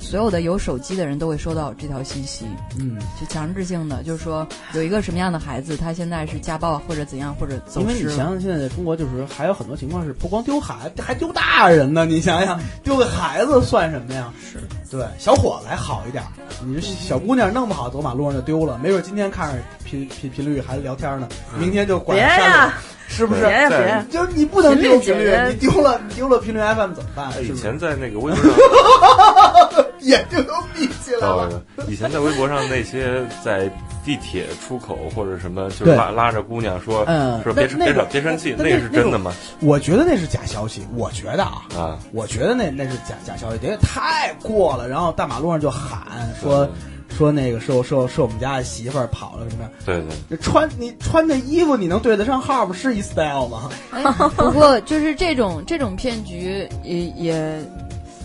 所有的有手机的人都会收到这条信息，嗯，就强制性的，就是说有一个什么样的孩子，他现在是家暴或者怎样或者走因为你失了。想想，现在在中国就是还有很多情况是不光丢孩子，还丢大人呢。你想想，丢个孩子算什么呀？是对小伙子还好一点儿，你这小姑娘弄不好走马路上就丢了，没准今天看着频频频率还聊天呢，明天就拐别呀了，是不是？别呀别！就是你不能丢频率频率你丢了你丢了频率 FM 怎么办？以前在那个微博上，眼睛都闭起来了。呃，以前在微博上那些在地铁出口或者什么，就是拉拉着姑娘说嗯说别别别生气，那那个是真的吗？我觉得那是假消息，我觉得啊，啊，我觉得那那是假假消息，因为太过了。然后大马路上就喊说说那个是我是我是我们家的媳妇儿跑了什么样？对对，这穿你穿的衣服，你能对得上号吗？是一 style 吗？哎，不过就是这种 这种骗局也也，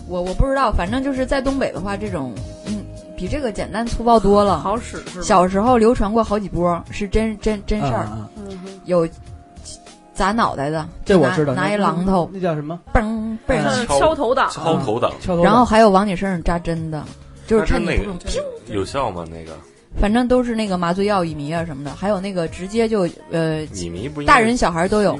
我我不知道，反正就是在东北的话，这种嗯比这个简单粗暴多了。好使是吧？小时候流传过好几波，是真真真事儿，有砸脑袋的，这我知道，拿拿一榔头，那叫什么？嘣嘣，敲头党，敲头党，敲头。然后还有往你身上扎针的，就是趁那个有效吗？那个反正都是那个麻醉药、乙醚啊什么的，还有那个直接就呃，乙醚不大人小孩都有？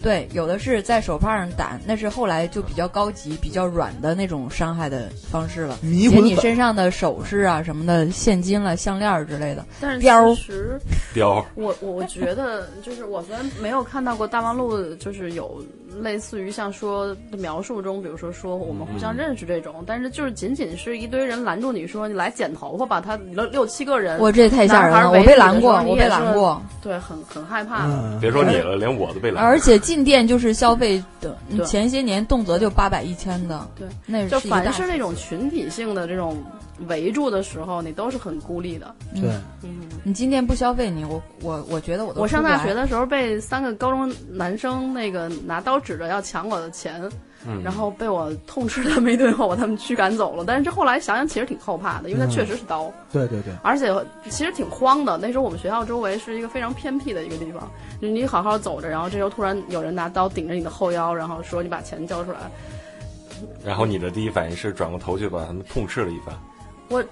对，有的是在手帕上打，那是后来就比较高级、比较软的那种伤害的方式了。迷魂粉写你身上的首饰啊什么的，现金了、项链儿之类的。但是标其实雕我我我觉得，就是我虽然没有看到过大望路，就是有类似于像说的描述中，比如说说我们互相认识这种，但是就是仅仅是一堆人拦住你说你来剪头发吧，他六六七个人，我这也太吓人了，我被拦过，我被拦过，对很很害怕的。嗯，别说你了，连我都被拦。而且进店就是消费的，对前些年动辄就八百一千的，对，那就凡是那种群体性的这种围住的时候，你都是很孤立的。对，嗯，你进店不消费你，我我我觉得我都我上大学的时候被三个高中男生那个拿刀指着要抢我的钱，嗯然后被我痛斥他们一顿后，把他们驱赶走了。但是这后来想想，其实挺后怕的，因为它嗯确实是刀，对对对，而且其实挺慌的。那时候我们学校周围是一个非常偏僻的一个地方，就你好好走着，然后这时候突然有人拿刀顶着你的后腰，然后说你把钱交出来。然后你的第一反应是转过头去把他们痛斥了一番。我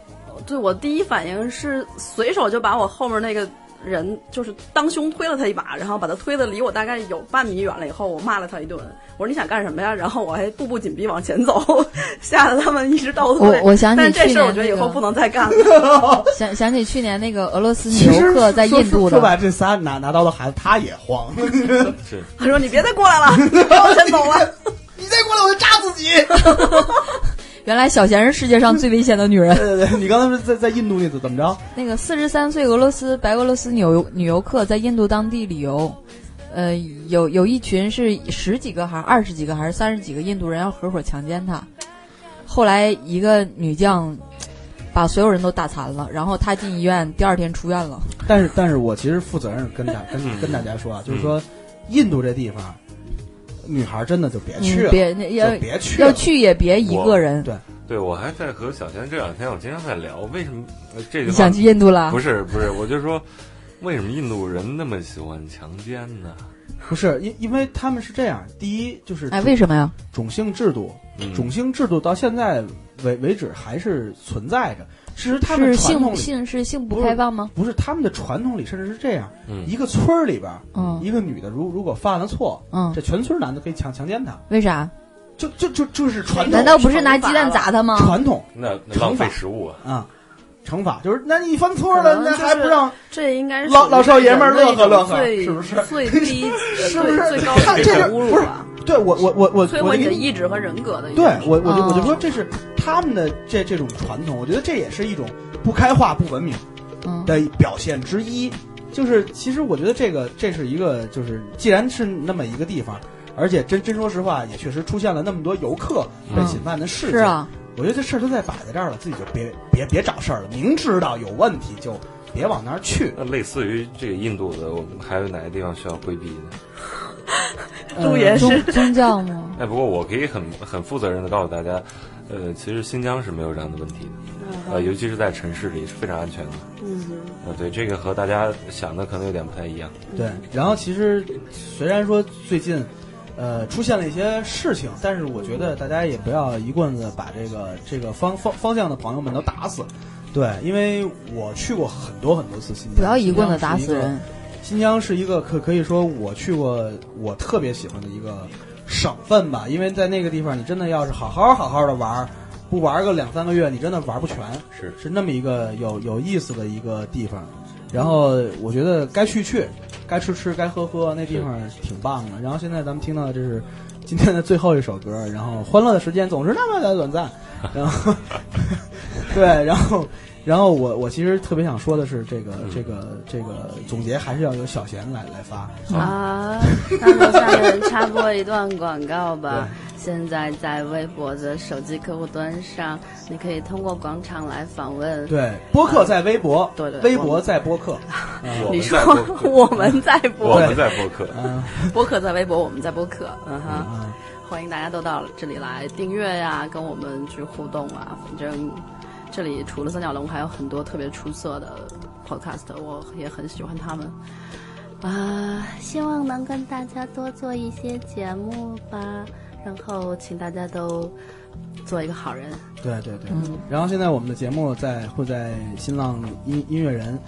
对我第一反应是随手就把我后面那个人就是当胸推了他一把，然后把他推的离我大概有半米远了以后，我骂了他一顿。我说你想干什么呀？然后我还步步紧逼往前走，吓得他们一直倒退。我我想起但是这事儿我觉得去年以后不能再干了。想想起去年那个俄罗斯其实游客在印度的，说说白，这仨拿拿刀的孩子他也慌，是他说你别再过来了，别往前走了。你再过来我就扎自己。原来小贤是世界上 最危险的女人。对对对，你刚才是在在印度那次怎么着？那个四十三岁俄罗斯白俄罗斯女游女游客在印度当地旅游，呃，有有一群是十几个还是二十几个还是三十几个印度人要合伙强奸她，后来一个女将把所有人都打残了，然后她进医院，第二天出院了。但是，但是我其实负责任跟大跟嗯跟大家说啊，就是说，印度这地方，女孩真的就别去别那要别去了要去也别一个人。对对我还在和小贤这两天，我经常在聊为什么呃这句话你想去印度了？不是不是，我就说为什么印度人那么喜欢强奸呢？不是因因为他们是这样，第一就是哎，为什么呀？种姓制度，嗯种姓制度到现在为为止还是存在着。其实他们是性传统里性是性不开放吗？不是他们的传统里，甚至是这样：嗯一个村儿里边，嗯一个女的如如果犯了错，嗯这，全村男的可以强强奸她，为啥？就就就就是传统难道不是拿鸡蛋砸她吗？传统那那浪费食物啊！啊？惩罚就是，那你犯错了，那还不让这应该是老老少爷们儿乐呵乐呵是不是最 低是不是最最高看这个级的侮辱不是吧？对我我我我摧毁你的意志和人格的一对。我我就我就哦说这是他们的这这种传统，我觉得这也是一种不开化、不文明嗯，的表现之一。就是其实我觉得这个这是一个，就是既然是那么一个地方，而且真真说实话，也确实出现了那么多游客被侵犯的事件。是啊，我觉得这事儿都在摆在这儿了，自己就别别别找事儿了，明知道有问题就别往那儿去。那类似于这个印度的，我们还有哪个地方需要规避呢？路也是宗宗教吗？哎，不过我可以很很负责任的告诉大家，呃，其实新疆是没有这样的问题的，呃，尤其是在城市里是非常安全的。嗯对，这个和大家想的可能有点不太一样。对，然后其实虽然说最近，呃，出现了一些事情，但是我觉得大家也不要一棍子把这个这个方方方向的朋友们都打死。对，因为我去过很多很多次新疆，不要一棍子打死新疆是一个人。新疆是一个可可以说我去过我特别喜欢的一个省份吧，因为在那个地方你真的要是好好好好的玩儿，不玩个两三个月，你真的玩不全。是是那么一个有有意思的一个地方。然后我觉得该去去，该吃吃，该喝喝，那地方挺棒的。然后现在咱们听到的这是今天的最后一首歌，然后欢乐的时间总是那么的短暂。然后 对，然后然后我我其实特别想说的是，这个这个这个总结还是要由小贤来来发。啊，那我下面插播一段广告吧。现在在微博的手机客户端上，你可以通过广场来访问。对，播客在微博，对对微博在播客。你说我们在播我们在播客，嗯播客在微博，我们在播客。嗯哼，嗯，欢迎大家都到这里来订阅呀，跟我们去互动啊。反正这里除了三角龙，还有很多特别出色的 podcast，我也很喜欢他们。啊，希望能跟大家多做一些节目吧。然后请大家都做一个好人。对对对。嗯，然后现在我们的节目在会在新浪音音乐人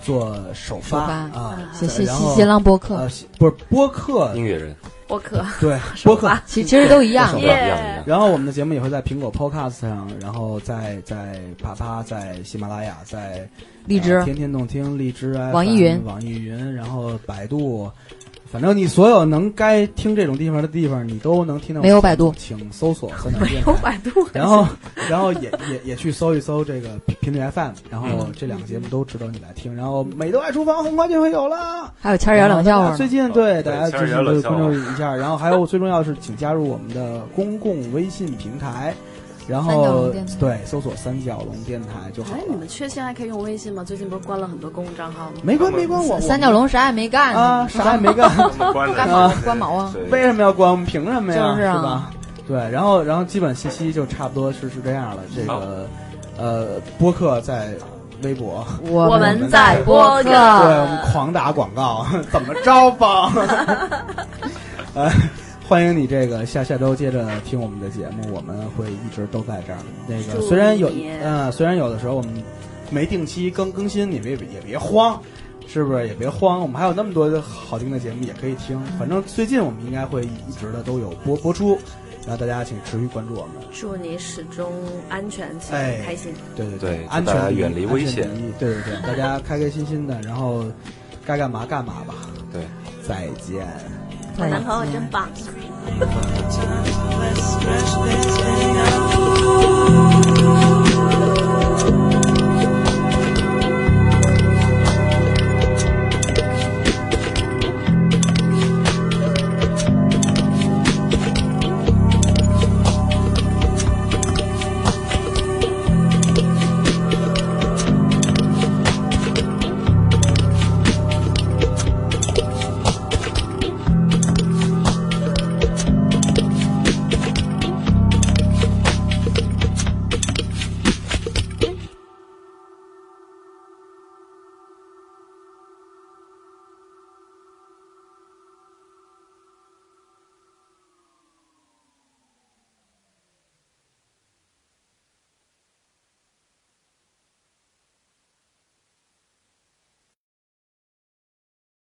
做首发啊，谢谢新浪播客呃，，不是播客，音乐人，播客对 播客。其其实都一样一。样一样。然后我们的节目也会在苹果 Podcast 上，然后在在啪啪，在喜马拉雅，在荔枝呃天天动听、荔枝、网易云网易云，然后百度，反正你所有能该听这种地方的地方，你都能听到。没有百度请搜索没电台。有百度，然后，然后也也也去搜一搜这个频率 FM，然后嗯这两个节目都值得你来听。然后美豆爱厨房很快就会有了。还有千儿爷冷笑话最近对大家就是关注一下，然后还有最重要的是，请加入我们的公共微信平台，然后对搜索三角龙电台就好哎，你。们确信还可以用微信吗？最近不是关了很多公共账号吗？没关没关，我我三角龙啥也没干啊，啥也没干，关干了毛关毛啊！为什么要关？我们凭什么呀？就是啊吧？对，然后然后基本信息就差不多是是这样了。这个呃，播客在微博。我我们在播客对我们狂打广告，怎么着吧？呃，欢迎你这个下下周接着听我们的节目，我们会一直都在这儿。那个虽然有嗯呃，虽然有的时候我们没定期更更新，你们也别也别慌，是不是？也别慌，我们还有那么多的好听的节目也可以听。反正最近我们应该会一直的都有播播出，然后大家请持续关注我们。祝你始终安全且哎开心。对对对安全远离危险对对对，大家开开心心的，然后该干嘛干嘛吧。对，再见。我男朋友真棒。